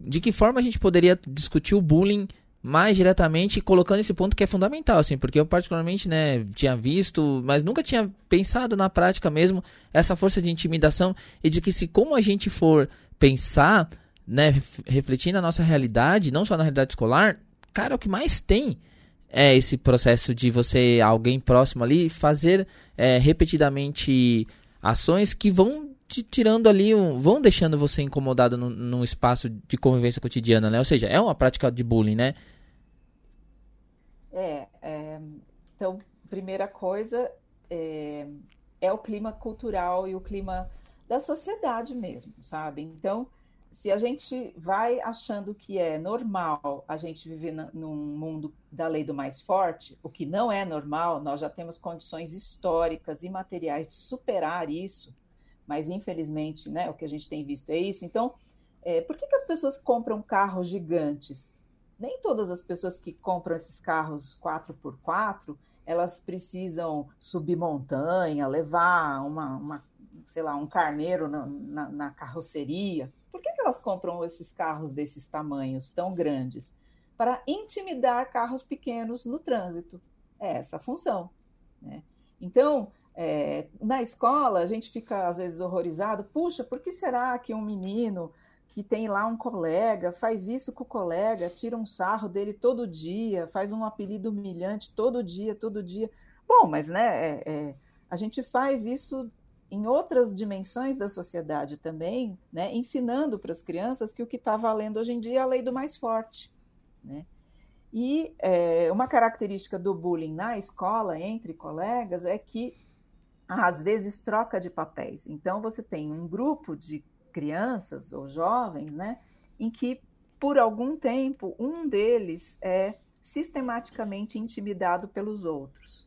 de que forma a gente poderia discutir o bullying mais diretamente, colocando esse ponto que é fundamental, assim, porque eu particularmente, né, tinha visto, mas nunca tinha pensado na prática mesmo essa força de intimidação e de que se como a gente for pensar, né, refletir na nossa realidade, não só na realidade escolar, cara, o que mais tem é esse processo de você, alguém próximo ali, fazer é, repetidamente ações que vão te tirando ali, um, vão deixando você incomodado num, num, espaço de convivência cotidiana, né? Ou seja, é uma prática de bullying, né? É, é então, primeira coisa é, é o clima cultural e o clima da sociedade mesmo, sabe? Então, se a gente vai achando que é normal a gente viver na, num mundo da lei do mais forte, o que não é normal, nós já temos condições históricas e materiais de superar isso, mas infelizmente, né, o que a gente tem visto é isso. Então, é, por que, que as pessoas compram carros gigantes? Nem todas as pessoas que compram esses carros 4x4, elas precisam subir montanha, levar uma, uma sei lá, um carneiro na, na, na carroceria por que, que elas compram esses carros desses tamanhos tão grandes? Para intimidar carros pequenos no trânsito. É essa a função. Né? Então, é, na escola, a gente fica às vezes horrorizado. Puxa, por que será que um menino que tem lá um colega faz isso com o colega, tira um sarro dele todo dia, faz um apelido humilhante todo dia, todo dia? Bom, mas né, é, é, a gente faz isso em outras dimensões da sociedade também, né, ensinando para as crianças que o que está valendo hoje em dia é a lei do mais forte. Né? E é, uma característica do bullying na escola, entre colegas, é que às vezes troca de papéis. Então, você tem um grupo de crianças ou jovens, né, em que por algum tempo um deles é sistematicamente intimidado pelos outros.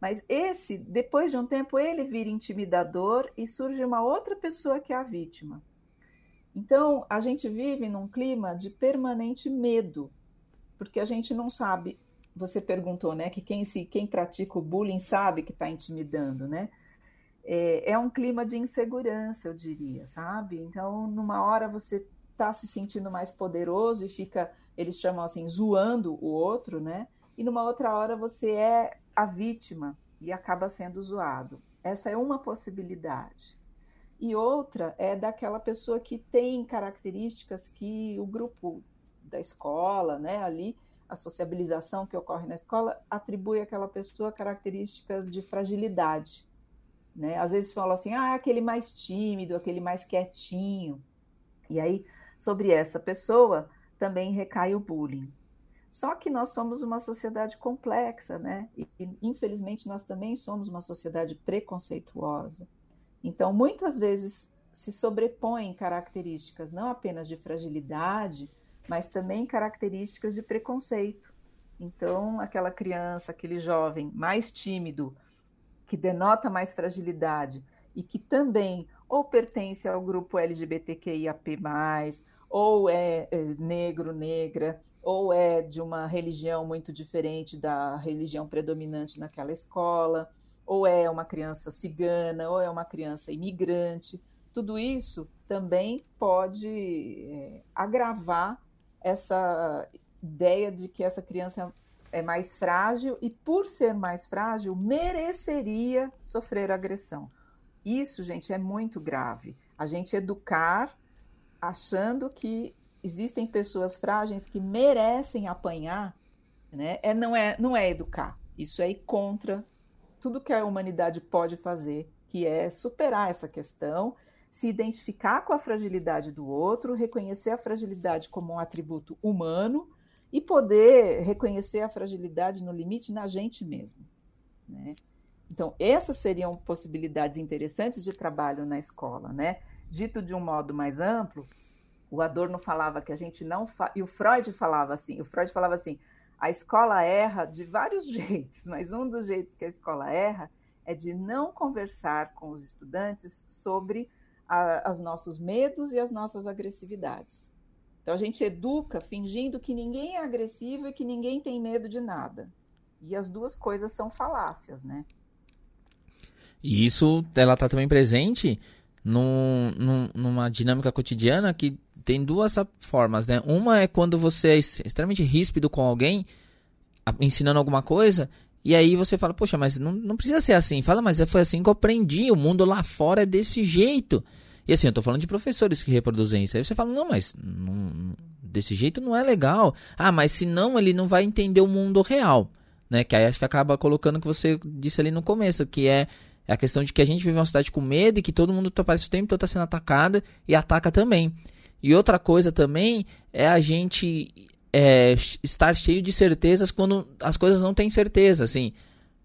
Mas esse, depois de um tempo, ele vira intimidador e surge uma outra pessoa que é a vítima. Então, a gente vive num clima de permanente medo, porque a gente não sabe. Você perguntou, né, que quem se quem pratica o bullying sabe que está intimidando, né? É, é, um clima de insegurança, eu diria, sabe? Então, numa hora você está se sentindo mais poderoso e fica, eles chamam assim, zoando o outro, né? E numa outra hora você é a vítima e acaba sendo zoado. Essa é uma possibilidade. E outra é daquela pessoa que tem características que o grupo da escola, né, ali, a sociabilização que ocorre na escola, atribui àquela pessoa características de fragilidade. Né? Às vezes falam assim, ah, aquele mais tímido, aquele mais quietinho. E aí, sobre essa pessoa, também recai o bullying. Só que nós somos uma sociedade complexa, né? E, infelizmente nós também somos uma sociedade preconceituosa. Então, muitas vezes se sobrepõem características não apenas de fragilidade, mas também características de preconceito. Então, aquela criança, aquele jovem mais tímido, que denota mais fragilidade e que também ou pertence ao grupo LGBTQIAP+, ou é, é negro, negra, ou é de uma religião muito diferente da religião predominante naquela escola, ou é uma criança cigana, ou é uma criança imigrante. Tudo isso também pode é, agravar essa ideia de que essa criança é mais frágil e, por ser mais frágil, mereceria sofrer agressão. Isso, gente, é muito grave. A gente educar achando que existem pessoas frágeis que merecem apanhar, né? É, não, é, não é educar. Isso é ir contra tudo que a humanidade pode fazer, que é superar essa questão, se identificar com a fragilidade do outro, reconhecer a fragilidade como um atributo humano e poder reconhecer a fragilidade no limite na gente mesmo. Né? Então, essas seriam possibilidades interessantes de trabalho na escola. Né? Dito de um modo mais amplo, o Adorno falava que a gente não fa... e o Freud falava assim, o Freud falava assim, a escola erra de vários jeitos, mas um dos jeitos que a escola erra é de não conversar com os estudantes sobre os nossos medos e as nossas agressividades. Então a gente educa fingindo que ninguém é agressivo e que ninguém tem medo de nada. E as duas coisas são falácias, né? E isso ela está também presente num, num, numa dinâmica cotidiana que tem duas formas, né? Uma é quando você é extremamente ríspido com alguém, ensinando alguma coisa, e aí você fala, poxa, mas não, não precisa ser assim. Fala, mas foi assim que eu aprendi, o mundo lá fora é desse jeito. E assim, eu tô falando de professores que reproduzem isso. Aí você fala, não, mas não, desse jeito não é legal. Ah, mas senão ele não vai entender o mundo real. Né? Que aí acho que acaba colocando o que você disse ali no começo, que é é a questão de que a gente vive uma cidade com medo e que todo mundo tá, parece o tempo todo está sendo atacado e ataca também. E outra coisa também é a gente é, estar cheio de certezas quando as coisas não têm certeza, assim.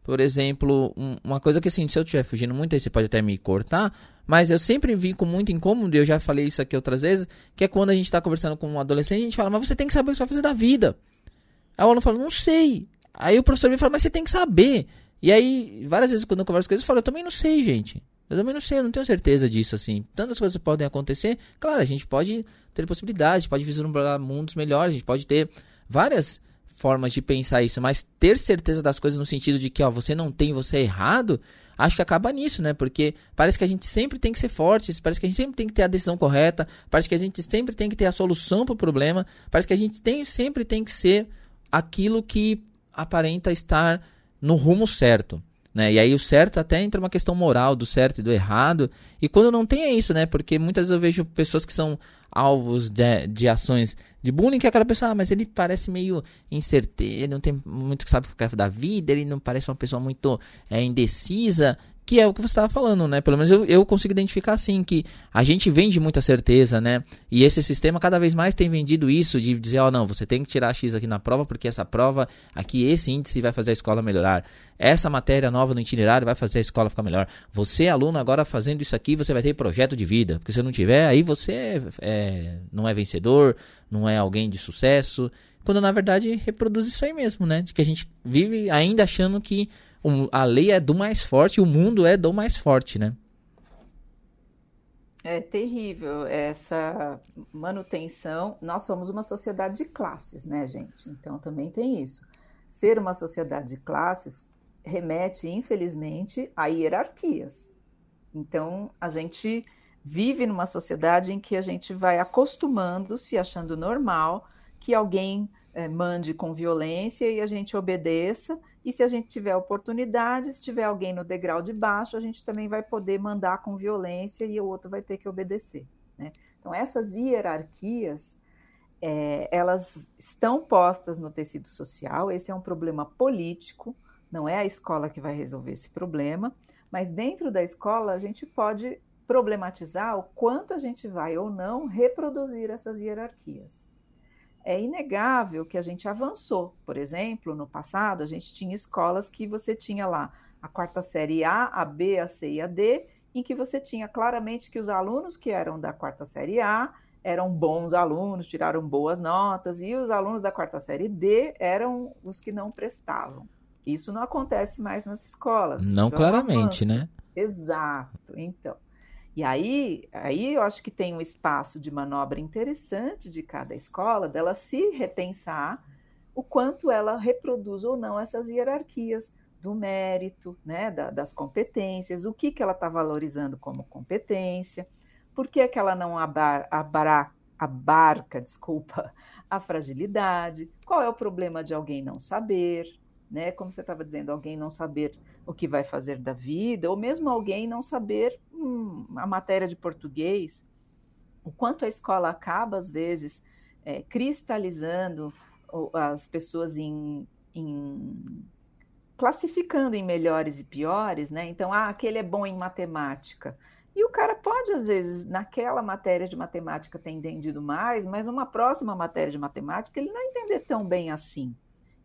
Por exemplo, um, uma coisa que assim, se eu estiver fugindo muito, aí você pode até me cortar, mas eu sempre vi com muito incômodo, e eu já falei isso aqui outras vezes, que é quando a gente está conversando com um adolescente, a gente fala, mas você tem que saber o que você vai fazer da vida. Aí o aluno fala, não sei. Aí o professor me fala, mas você tem que saber. E aí, várias vezes quando eu converso com eles, eu falo, eu também não sei, gente. Eu também não sei, eu não tenho certeza disso, assim. Tantas coisas podem acontecer. Claro, a gente pode ter possibilidades, pode vislumbrar mundos melhores, a gente pode ter várias formas de pensar isso, mas ter certeza das coisas no sentido de que, ó, você não tem, você é errado, acho que acaba nisso, né? Porque parece que a gente sempre tem que ser forte, parece que a gente sempre tem que ter a decisão correta, parece que a gente sempre tem que ter a solução para o problema, parece que a gente tem, sempre tem que ser aquilo que aparenta estar no rumo certo. Né? E aí o certo até entra uma questão moral do certo e do errado. E quando não tem é isso, né? Porque muitas vezes eu vejo pessoas que são alvos de, de ações de bullying, que é aquela pessoa, ah, mas ele parece meio incerteiro, ele não tem muito que sabe o da vida, ele não parece uma pessoa muito é, indecisa que é o que você estava falando, né? Pelo menos eu, eu consigo identificar assim que a gente vende muita certeza, né? E esse sistema cada vez mais tem vendido isso de dizer, ó, oh, não, você tem que tirar X aqui na prova porque essa prova aqui esse índice vai fazer a escola melhorar. Essa matéria nova no itinerário vai fazer a escola ficar melhor. Você, aluno, agora fazendo isso aqui, você vai ter projeto de vida. Porque se não tiver, aí você é, é, não é vencedor, não é alguém de sucesso. Quando na verdade reproduz isso aí mesmo, né? De que a gente vive ainda achando que a lei é do mais forte, o mundo é do mais forte, né? É terrível essa manutenção. Nós somos uma sociedade de classes, né, gente? Então também tem isso. Ser uma sociedade de classes remete, infelizmente, a hierarquias. Então a gente vive numa sociedade em que a gente vai acostumando, se achando normal, que alguém é, mande com violência e a gente obedeça e se a gente tiver oportunidade, se tiver alguém no degrau de baixo, a gente também vai poder mandar com violência e o outro vai ter que obedecer. Né? Então, essas hierarquias, é, elas estão postas no tecido social, esse é um problema político, não é a escola que vai resolver esse problema, mas dentro da escola a gente pode problematizar o quanto a gente vai ou não reproduzir essas hierarquias é inegável que a gente avançou. Por exemplo, no passado, a gente tinha escolas que você tinha lá a quarta série A, a B, a C e a D, em que você tinha claramente que os alunos que eram da quarta série A eram bons alunos, tiraram boas notas, e os alunos da quarta série D eram os que não prestavam. Isso não acontece mais nas escolas. Não é claramente, é né? Exato. Então, e aí, aí eu acho que tem um espaço de manobra interessante de cada escola, dela se repensar o quanto ela reproduz ou não essas hierarquias do mérito, né, da, das competências, o que, que ela está valorizando como competência, por que, que ela não abar, abar, abarca, desculpa, a fragilidade, qual é o problema de alguém não saber, né? Como você estava dizendo, alguém não saber o que vai fazer da vida, ou mesmo alguém não saber hum, a matéria de português, o quanto a escola acaba, às vezes, é, cristalizando as pessoas em, em, classificando em melhores e piores, né? Então, ah, aquele é bom em matemática. E o cara pode, às vezes, naquela matéria de matemática ter entendido mais, mas uma próxima matéria de matemática ele não entender tão bem assim.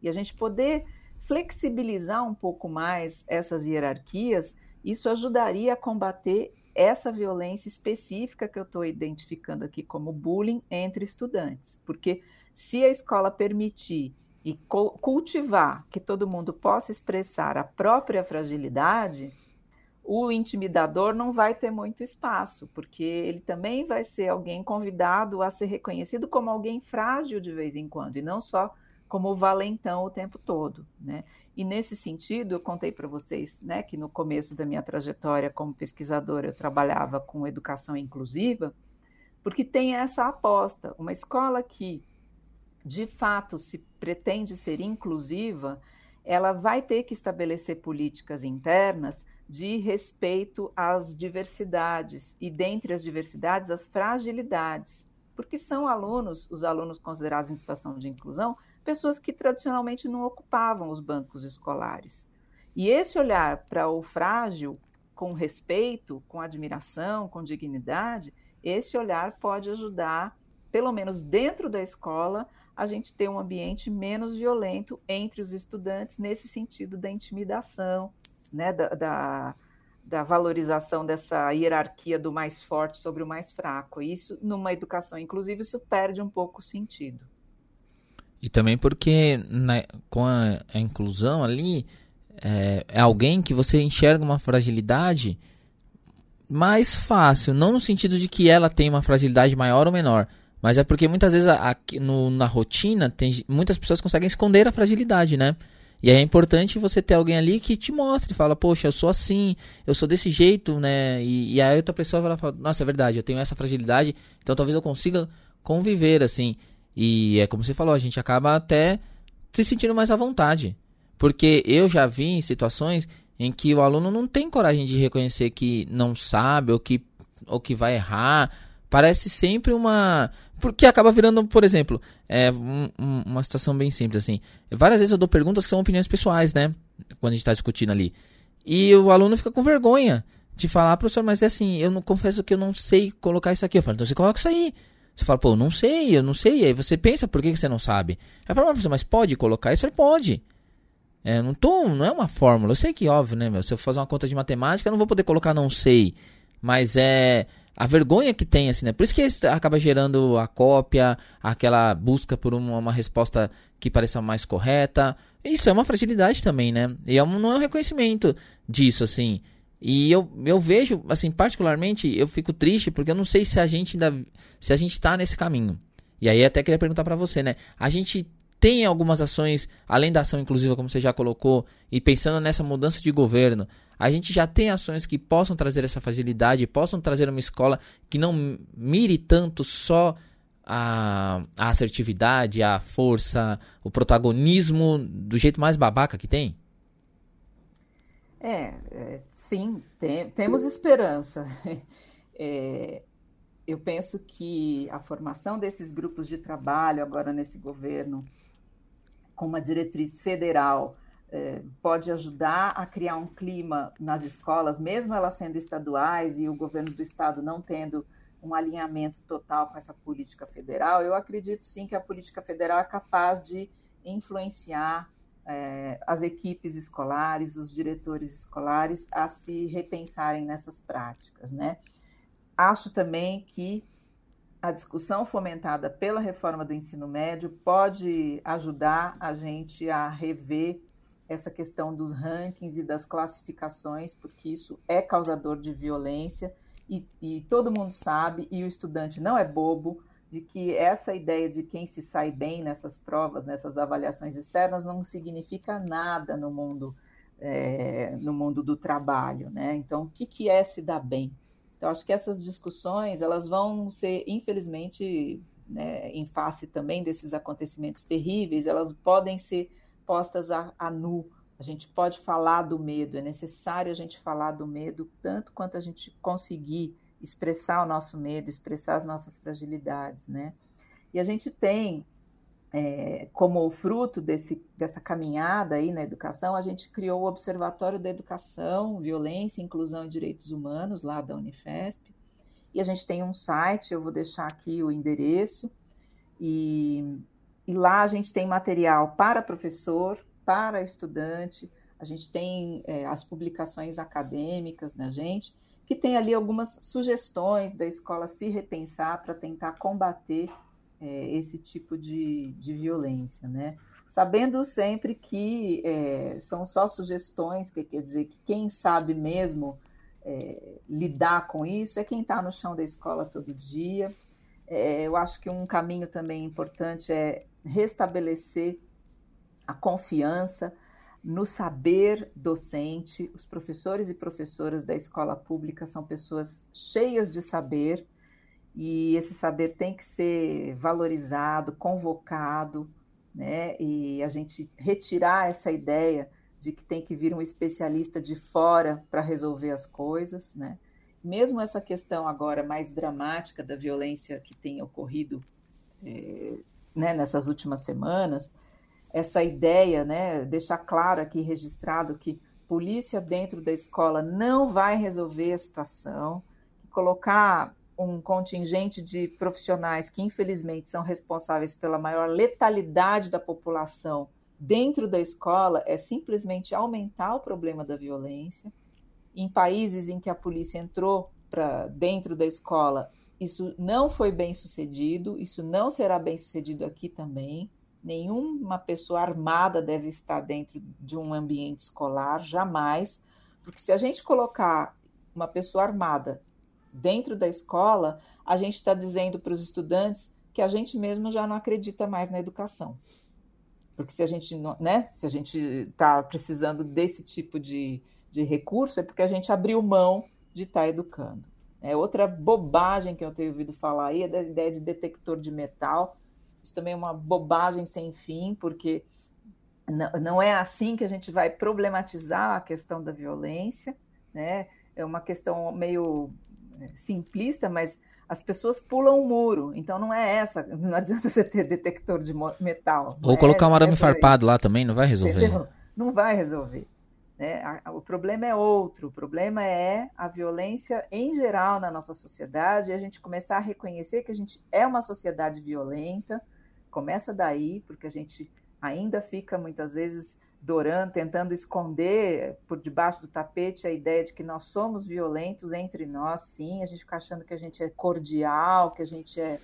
E a gente poder flexibilizar um pouco mais essas hierarquias, isso ajudaria a combater essa violência específica que eu estou identificando aqui como bullying entre estudantes. Porque se a escola permitir e cultivar que todo mundo possa expressar a própria fragilidade, o intimidador não vai ter muito espaço, porque ele também vai ser alguém convidado a ser reconhecido como alguém frágil de vez em quando, e não só como valentão o tempo todo, né? E nesse sentido, eu contei para vocês, né, que no começo da minha trajetória como pesquisadora eu trabalhava com educação inclusiva, porque tem essa aposta, uma escola que de fato se pretende ser inclusiva, ela vai ter que estabelecer políticas internas de respeito às diversidades e dentre as diversidades as fragilidades, porque são alunos, os alunos considerados em situação de inclusão, pessoas que tradicionalmente não ocupavam os bancos escolares. E esse olhar para o frágil com respeito, com admiração, com dignidade, esse olhar pode ajudar, pelo menos dentro da escola, a gente ter um ambiente menos violento entre os estudantes, nesse sentido da intimidação, né, da, da, da valorização dessa hierarquia do mais forte sobre o mais fraco. Isso, numa educação inclusive, isso perde um pouco o sentido. E também porque na, com a, a, inclusão ali, é, é, alguém que você enxerga uma fragilidade mais fácil, não no sentido de que ela tem uma fragilidade maior ou menor, mas é porque muitas vezes a, a, no, na rotina tem, muitas pessoas conseguem esconder a fragilidade, né? E aí é importante você ter alguém ali que te mostre, fala, poxa, eu sou assim, eu sou desse jeito, né? E, e aí outra pessoa vai falar, nossa, é verdade, eu tenho essa fragilidade, então talvez eu consiga conviver, assim. E é como você falou, a gente acaba até se sentindo mais à vontade. Porque eu já vi em situações em que o aluno não tem coragem de reconhecer que não sabe ou que, ou que vai errar. Parece sempre uma. Porque acaba virando, por exemplo, é um, um, uma situação bem simples assim. Várias vezes eu dou perguntas que são opiniões pessoais, né? Quando a gente está discutindo ali. E o aluno fica com vergonha de falar, professor, mas é assim, eu não confesso que eu não sei colocar isso aqui. Eu falo, então você coloca isso aí. Você fala, pô, não sei, eu não sei. Aí você pensa, por que, que você não sabe? Aí fala, mas pode colocar isso? Eu pode. É, não, tô, não é uma fórmula. Eu sei que, óbvio, né, meu? Se eu fazer uma conta de matemática, eu não vou poder colocar não sei. Mas é a vergonha que tem, assim, né? Por isso que acaba gerando a cópia, aquela busca por uma, uma resposta que pareça mais correta. Isso é uma fragilidade também, né? E é um, não é um reconhecimento disso, assim. E eu, eu vejo, assim, particularmente, eu fico triste porque eu não sei se a gente ainda, se a gente está nesse caminho. E aí até queria perguntar para você, né? A gente tem algumas ações, além da ação inclusiva, como você já colocou, e pensando nessa mudança de governo, a gente já tem ações que possam trazer essa fragilidade, possam trazer uma escola que não mire tanto só a, a assertividade, a força, o protagonismo do jeito mais babaca que tem? É, é sim, tem, temos esperança. É, eu penso que a formação desses grupos de trabalho agora nesse governo, com uma diretriz federal, é, pode ajudar a criar um clima nas escolas, mesmo elas sendo estaduais e o governo do estado não tendo um alinhamento total com essa política federal. Eu acredito sim que a política federal é capaz de influenciar é, as equipes escolares, os diretores escolares a se repensarem nessas práticas, né? Acho também que a discussão fomentada pela reforma do ensino médio pode ajudar a gente a rever essa questão dos rankings e das classificações, porque isso é causador de violência e, e todo mundo sabe, e o estudante não é bobo, de que essa ideia de quem se sai bem nessas provas, nessas avaliações externas, não significa nada no mundo, é, no mundo do trabalho, né? Então, o que, que é se dar bem? Então, acho que essas discussões, elas vão ser, infelizmente, né, em face também desses acontecimentos terríveis, elas podem ser postas a, a nu. A gente pode falar do medo, é necessário a gente falar do medo tanto quanto a gente conseguir expressar o nosso medo, expressar as nossas fragilidades, né? E a gente tem, é, como fruto desse, dessa caminhada aí na educação, a gente criou o Observatório da Educação, Violência, Inclusão e Direitos Humanos, lá da Unifesp, e a gente tem um site, eu vou deixar aqui o endereço, e, e lá a gente tem material para professor, para estudante, a gente tem é, as publicações acadêmicas da gente, que tem ali algumas sugestões da escola se repensar para tentar combater é, esse tipo de, de violência, né? Sabendo sempre que é, são só sugestões, que quer dizer que quem sabe mesmo é, lidar com isso é quem está no chão da escola todo dia. É, eu acho que um caminho também importante é restabelecer a confiança no saber docente. Os professores e professoras da escola pública são pessoas cheias de saber e esse saber tem que ser valorizado, convocado, né? E a gente retirar essa ideia de que tem que vir um especialista de fora para resolver as coisas, né? Mesmo essa questão agora mais dramática da violência que tem ocorrido é, né, nessas últimas semanas, essa ideia, né, deixar claro aqui registrado que polícia dentro da escola não vai resolver a situação, colocar um contingente de profissionais que infelizmente são responsáveis pela maior letalidade da população dentro da escola é simplesmente aumentar o problema da violência. Em países em que a polícia entrou para dentro da escola, isso não foi bem sucedido, isso não será bem sucedido aqui também. Nenhuma pessoa armada deve estar dentro de um ambiente escolar, jamais, porque se a gente colocar uma pessoa armada dentro da escola, a gente está dizendo para os estudantes que a gente mesmo já não acredita mais na educação. Porque se a gente né, se a gente está precisando desse tipo de, de recurso, é porque a gente abriu mão de estar tá educando. É outra bobagem que eu tenho ouvido falar aí é da ideia de detector de metal. Isso também é uma bobagem sem fim, porque não é assim que a gente vai problematizar a questão da violência, né? É uma questão meio é, simplista, mas as pessoas pulam o um muro. Então não é essa. Não adianta você ter detector de metal. Ou colocar um arame é farpado lá também, não vai resolver. Entendeu? Não vai resolver. Né? O problema é outro. O problema é a violência em geral na nossa sociedade e a gente começar a reconhecer que a gente é uma sociedade violenta. Começa daí, porque a gente ainda fica muitas vezes dorando, tentando esconder por debaixo do tapete a ideia de que nós somos violentos entre nós, sim. A gente fica achando que a gente é cordial, que a gente é,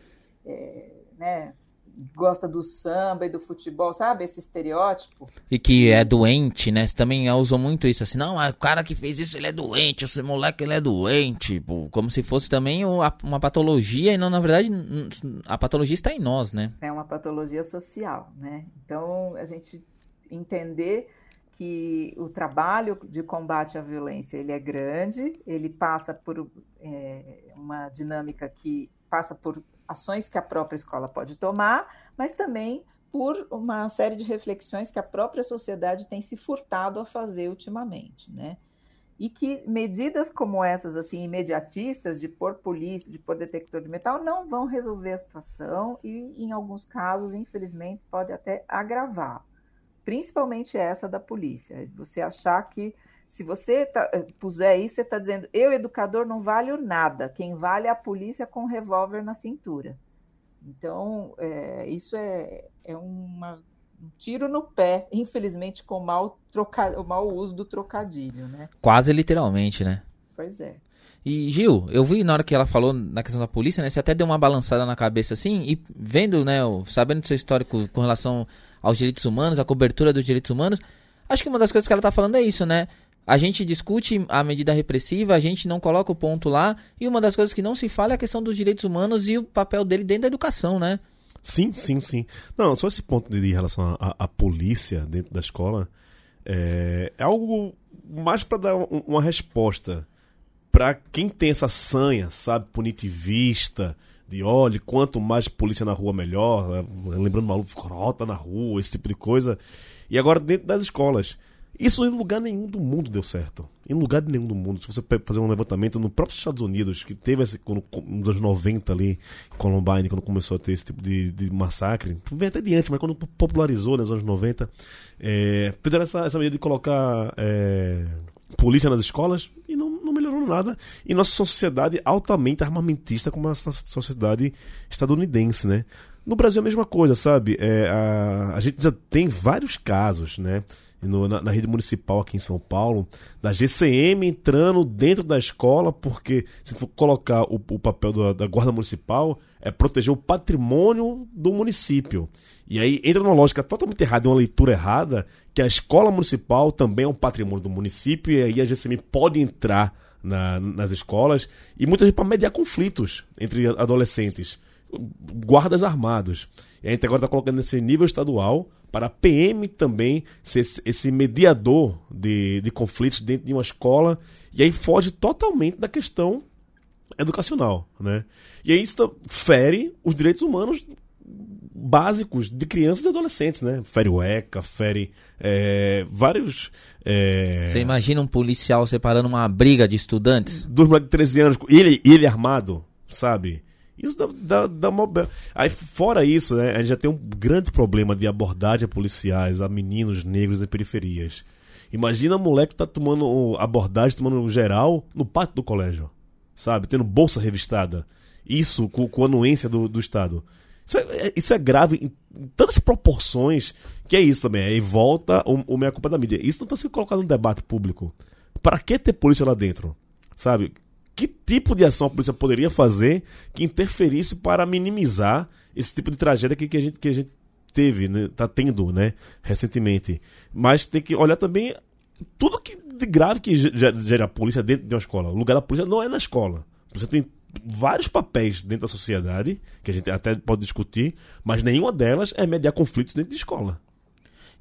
é né, gosta do samba e do futebol, sabe? Esse estereótipo. E que é doente, né? Você também usam muito isso, assim, não, o cara que fez isso, ele é doente, esse moleque, ele é doente, pô, como se fosse também uma patologia, e não, na verdade, a patologia está em nós, né? É uma patologia social, né? Então, a gente entender que o trabalho de combate à violência ele é grande, ele passa por é, uma dinâmica que passa por ações que a própria escola pode tomar, mas também por uma série de reflexões que a própria sociedade tem se furtado a fazer ultimamente, né? E que medidas como essas, assim, imediatistas, de pôr polícia, de pôr detector de metal, não vão resolver a situação e, em alguns casos, infelizmente, pode até agravar. Principalmente essa da polícia. Você achar que se você tá, eh, puser isso, você está dizendo, eu, educador, não valho nada. Quem vale é a polícia com um revólver na cintura. Então, é, isso é, é uma, um tiro no pé, infelizmente, com o mau, troca, o mau uso do trocadilho, né? Quase literalmente, né? Pois é. E, Gil, eu vi na hora que ela falou na questão da polícia, né? Você até deu uma balançada na cabeça assim, e vendo, né, sabendo do seu histórico com relação aos direitos humanos, a cobertura dos direitos humanos, acho que uma das coisas que ela está falando é isso, né? A gente discute a medida repressiva, a gente não coloca o ponto lá, e uma das coisas que não se fala é a questão dos direitos humanos e o papel dele dentro da educação, né? Sim, sim, sim. Não, só esse ponto de, de relação à polícia dentro da escola é, é algo mais para dar um, uma resposta para quem tem essa sanha, sabe, punitivista, de olhe, quanto mais polícia na rua, melhor. Lembrando maluco, crota na rua, esse tipo de coisa. E agora dentro das escolas. Isso em lugar nenhum do mundo deu certo. Em lugar nenhum do mundo. Se você fazer um levantamento no próprio Estados Unidos, que teve esse, quando, nos anos 90 ali, Columbine, quando começou a ter esse tipo de, de massacre, vem até de antes, mas quando popularizou nos anos 90, é, fizeram essa, essa medida de colocar é, polícia nas escolas e não, não melhorou nada. E nossa sociedade altamente armamentista como a sociedade estadunidense, né? No Brasil é a mesma coisa, sabe? É, a, a gente já tem vários casos, né? No, na, na, rede municipal aqui em São Paulo, da GCM entrando dentro da escola, porque se for colocar o, o papel da, da, guarda municipal, é proteger o patrimônio do município. E aí entra numa lógica totalmente errada, uma leitura errada, que a escola municipal também é um patrimônio do município, e aí a GCM pode entrar na, nas escolas e muitas vezes para mediar conflitos entre adolescentes, guardas armados. E a gente agora está colocando nesse nível estadual para a PM também ser esse mediador de, de conflitos dentro de uma escola e aí foge totalmente da questão educacional, né? E aí isso fere os direitos humanos básicos de crianças e adolescentes, né? Fere o ECA, fere é, vários. É... Você imagina um policial separando uma briga de estudantes? Dos moleques de 13 anos, ele, ele armado, sabe? Isso dá, dá, dá uma... Aí, fora isso, né, a gente já tem um grande problema de abordagem a policiais, a meninos negros em periferias. Imagina um moleque que tá tomando abordagem, tomando geral no pátio do colégio, sabe? Tendo bolsa revistada. Isso com, com anuência do, do Estado. Isso é, é, isso é grave em tantas proporções que é isso também. Aí volta o, o meia culpa da mídia. Isso não está sendo colocado no debate público. Para que ter polícia lá dentro? Sabe? Que tipo de ação a polícia poderia fazer que interferisse para minimizar esse tipo de tragédia que, que, a, gente, que a gente teve, né? tá tendo, né, recentemente. Mas tem que olhar também tudo que de grave que gera a polícia dentro de uma escola. O lugar da polícia não é na escola. Você tem vários papéis dentro da sociedade, que a gente até pode discutir, mas nenhuma delas é mediar conflitos dentro de escola.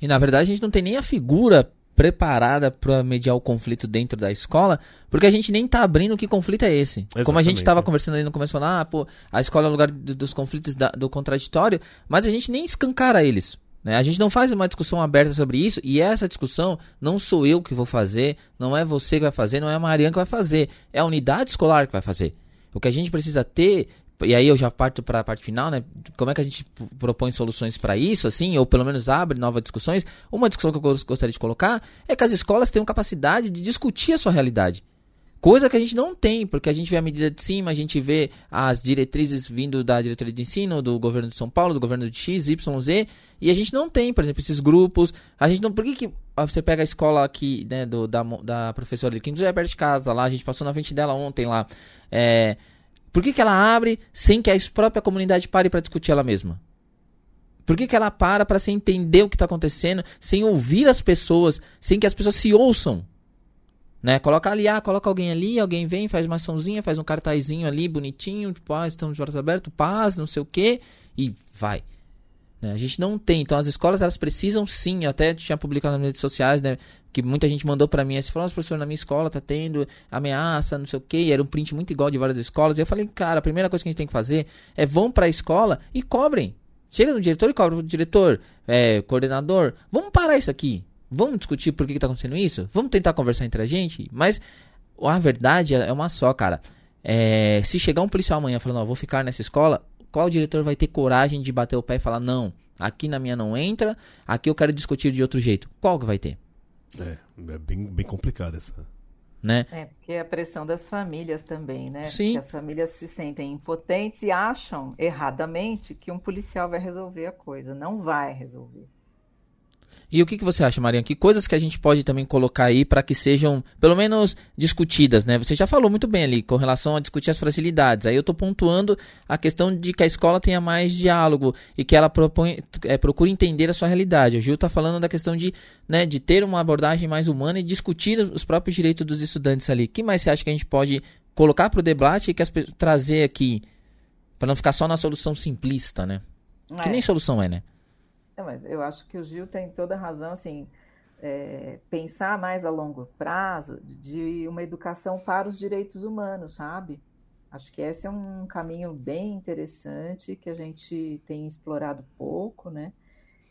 E na verdade a gente não tem nem a figura preparada para mediar o conflito dentro da escola, porque a gente nem tá abrindo que conflito é esse. Exatamente, Como a gente estava é. conversando aí no começo, falando, ah, pô, a escola é o lugar dos conflitos da, do contraditório, mas a gente nem escancara eles. Né? A gente não faz uma discussão aberta sobre isso, e essa discussão não sou eu que vou fazer, não é você que vai fazer, não é a Mariana que vai fazer, é a unidade escolar que vai fazer. O que a gente precisa ter e aí eu já parto para a parte final, né? Como é que a gente propõe soluções para isso, assim, ou pelo menos abre novas discussões? Uma discussão que eu gostaria de colocar é que as escolas tenham capacidade de discutir a sua realidade. Coisa que a gente não tem, porque a gente vê a medida de cima, a gente vê as diretrizes vindo da diretoria de ensino, do governo de São Paulo, do governo de X, Y, Z, e a gente não tem, por exemplo, esses grupos. A gente não. Por que, que você pega a escola aqui, né, do, da, da professora que já é perto de casa lá, a gente passou na frente dela ontem lá. É, por que, que ela abre sem que a própria comunidade pare para discutir ela mesma? Por que, que ela para para sem entender o que está acontecendo, sem ouvir as pessoas, sem que as pessoas se ouçam? Né? Coloca ali, ah, coloca alguém ali, alguém vem, faz uma açãozinha, faz um cartazinho ali, bonitinho, tipo, ah, estamos de braços abertos, paz, não sei o quê, e vai. Né? A gente não tem. Então as escolas elas precisam sim. Eu até tinha publicado nas redes sociais, né? Que muita gente mandou para mim assim, falou, professor, na minha escola tá tendo ameaça, não sei o que, era um print muito igual de várias escolas. E eu falei, cara, a primeira coisa que a gente tem que fazer é vão para a escola e cobrem. Chega no diretor e cobra o diretor, é, coordenador, vamos parar isso aqui. Vamos discutir por que, que tá acontecendo isso? Vamos tentar conversar entre a gente? Mas a verdade é uma só, cara. É, se chegar um policial amanhã falando, ó, vou ficar nessa escola, qual diretor vai ter coragem de bater o pé e falar, não, aqui na minha não entra, aqui eu quero discutir de outro jeito? Qual que vai ter? É, é bem, bem complicado essa. Né? É, porque é a pressão das famílias também, né? Sim. Porque as famílias se sentem impotentes e acham erradamente que um policial vai resolver a coisa. Não vai resolver. E o que, que você acha, Mariana? Que coisas que a gente pode também colocar aí para que sejam, pelo menos, discutidas, né? Você já falou muito bem ali com relação a discutir as facilidades. Aí eu estou pontuando a questão de que a escola tenha mais diálogo e que ela propõe, é, procure entender a sua realidade. O Gil está falando da questão de, né, de ter uma abordagem mais humana e discutir os próprios direitos dos estudantes ali. O que mais você acha que a gente pode colocar para o debate e que as, trazer aqui, para não ficar só na solução simplista, né? É. Que nem solução é, né? É, mas eu acho que o Gil tem toda a razão, assim, é, pensar mais a longo prazo de uma educação para os direitos humanos, sabe? Acho que esse é um caminho bem interessante que a gente tem explorado pouco, né?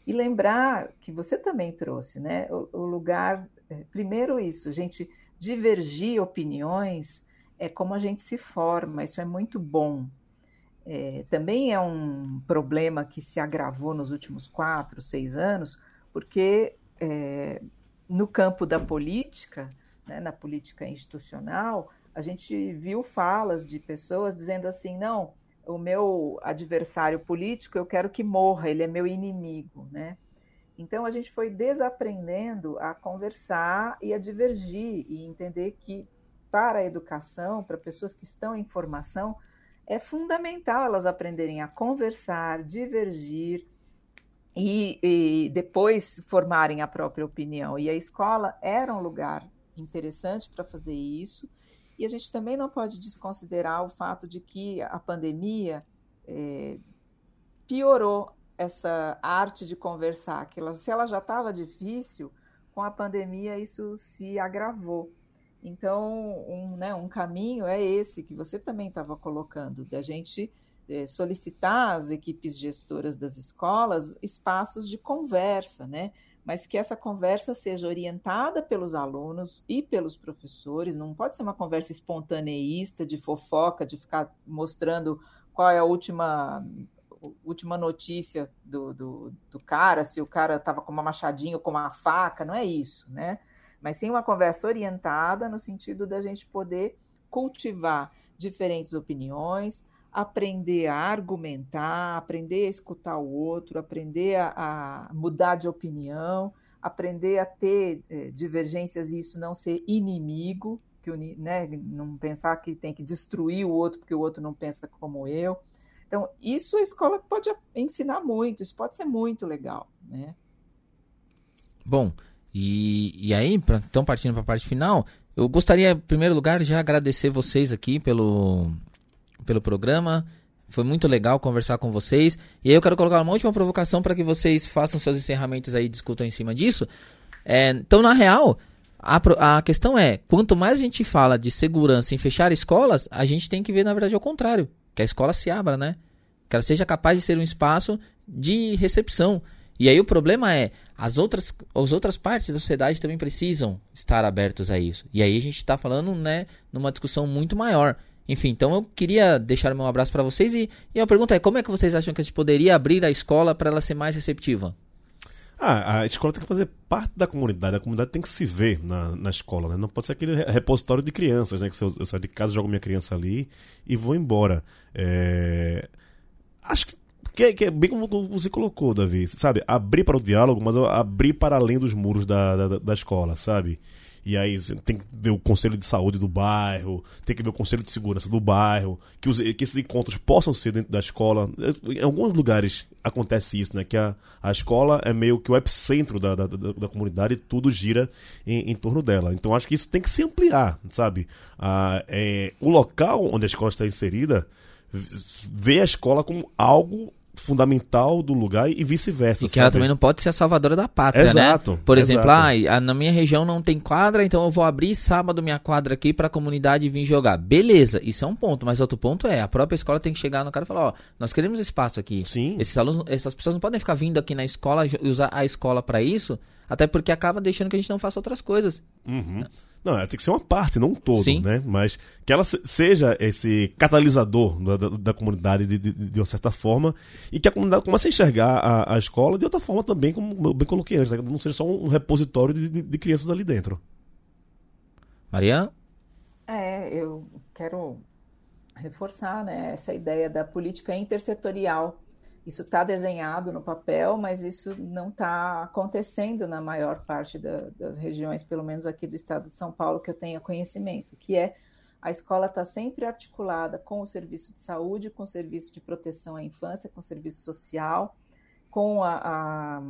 E lembrar que você também trouxe, né? O, o lugar, é, primeiro isso, gente divergir opiniões é como a gente se forma, isso é muito bom, é, também é um problema que se agravou nos últimos quatro, seis anos, porque é, no campo da política, né, na política institucional, a gente viu falas de pessoas dizendo assim: não, o meu adversário político eu quero que morra, ele é meu inimigo, né? Então a gente foi desaprendendo a conversar e a divergir e entender que para a educação, para pessoas que estão em formação, é fundamental elas aprenderem a conversar, divergir e, e, depois formarem a própria opinião. E a escola era um lugar interessante para fazer isso. E a gente também não pode desconsiderar o fato de que a pandemia é, piorou essa arte de conversar, que ela, se ela já estava difícil, com a pandemia isso se agravou. Então, um, né, um caminho é esse que você também estava colocando, da gente é, solicitar às equipes gestoras das escolas espaços de conversa, né? Mas que essa conversa seja orientada pelos alunos e pelos professores, não pode ser uma conversa espontaneísta, de fofoca, de ficar mostrando qual é a última última notícia do, do, do cara, se o cara estava com uma machadinha ou com uma faca, não é isso, né? Mas sim uma conversa orientada no sentido da gente poder cultivar diferentes opiniões, aprender a argumentar, aprender a escutar o outro, aprender a, a mudar de opinião, aprender a ter eh, divergências e isso não ser inimigo, que né, não pensar que tem que destruir o outro porque o outro não pensa como eu. Então, isso a escola pode ensinar muito, isso pode ser muito legal, né? Bom, e, e aí, pra, então partindo para a parte final, eu gostaria, em primeiro lugar, já agradecer vocês aqui pelo, pelo programa. Foi muito legal conversar com vocês. E aí eu quero colocar uma última provocação para que vocês façam seus encerramentos aí, discutam em cima disso. É, então, na real, a, a questão é, quanto mais a gente fala de segurança em fechar escolas, a gente tem que ver, na verdade, ao contrário que a escola se abra, né? Que ela seja capaz de ser um espaço de recepção. E aí o problema é, as outras, as outras partes da sociedade também precisam estar abertos a isso. E aí a gente está falando, né, numa discussão muito maior. Enfim, então eu queria deixar meu abraço para vocês e, e a pergunta é, como é que vocês acham que a gente poderia abrir a escola para ela ser mais receptiva? Ah, a escola tem que fazer parte da comunidade, a comunidade tem que se ver na, na escola, né? Não pode ser aquele repositório de crianças, né? Que eu, eu saio de casa, jogo minha criança ali e vou embora. É... Acho que que é, que é, bem como você colocou, Davi, sabe? Abrir para o diálogo, mas abrir para além dos muros da, da, da escola, sabe? E aí tem que ver o conselho de saúde do bairro, tem que ver o conselho de segurança do bairro, que, os, que esses encontros possam ser dentro da escola. Em alguns lugares acontece isso, né? Que a, a escola é meio que o epicentro da, da, da, da comunidade e tudo gira em, em, torno dela. Então acho que isso tem que se ampliar, sabe? Ah, é, o local onde a escola está inserida vê a escola como algo fundamental do lugar e vice-versa. E que ela também não pode ser a salvadora da pátria, né? exato, né? Por exemplo, ah, na minha região não tem quadra, então eu vou abrir sábado minha quadra aqui para a comunidade vir jogar. Beleza, isso é um ponto, mas outro ponto é, a própria escola tem que chegar no cara e falar, ó, nós queremos espaço aqui. Sim. Esses alunos, essas pessoas não podem ficar vindo aqui na escola e usar a escola para isso, até porque acaba deixando que a gente não faça outras coisas. Uhum. Não, ela tem que ser uma parte, não um todo, Sim. né? Mas que ela seja esse catalisador da, da, da comunidade de, de, de, uma certa forma e que a comunidade comece a enxergar a, a escola de outra forma também, como eu bem coloquei antes, né? não seja só um repositório de, de crianças ali dentro. Mariana? É, eu quero reforçar né, essa ideia da política intersetorial isso está desenhado no papel, mas isso não está acontecendo na maior parte da, das regiões, pelo menos aqui do estado de São Paulo, que eu tenha conhecimento, que é a escola está sempre articulada com o serviço de saúde, com o serviço de proteção à infância, com o serviço social, com a,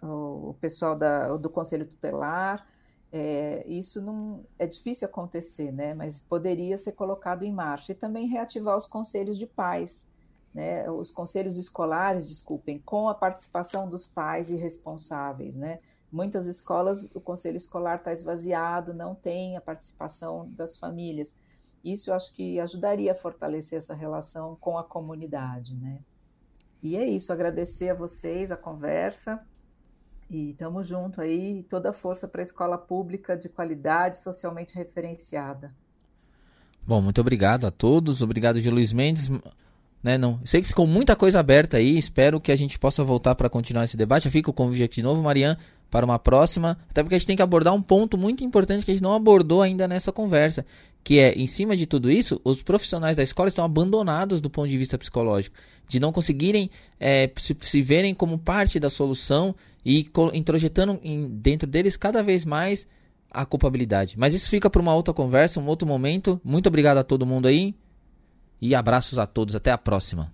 a, o pessoal da, do conselho tutelar. É, isso não é difícil acontecer, né? Mas poderia ser colocado em marcha e também reativar os conselhos de pais né, os conselhos escolares, desculpem, com a participação dos pais e responsáveis, né? Muitas escolas, o conselho escolar está esvaziado, não tem a participação das famílias. Isso eu acho que ajudaria a fortalecer essa relação com a comunidade, né? E é isso, agradecer a vocês a conversa e estamos junto aí, toda a força para a escola pública de qualidade, socialmente referenciada. Bom, muito obrigado a todos, obrigado de Luiz Mendes. Né, não. Sei que ficou muita coisa aberta aí, espero que a gente possa voltar para continuar esse debate. Já fica o convite aqui de novo, Marian, para uma próxima, até porque a gente tem que abordar um ponto muito importante que a gente não abordou ainda nessa conversa, que é, em cima de tudo isso, os profissionais da escola estão abandonados do ponto de vista psicológico, de não conseguirem é, se, se, verem como parte da solução e introjetando em, dentro deles cada vez mais a culpabilidade. Mas isso fica para uma outra conversa, um outro momento. Muito obrigado a todo mundo aí. E abraços a todos. Até a próxima.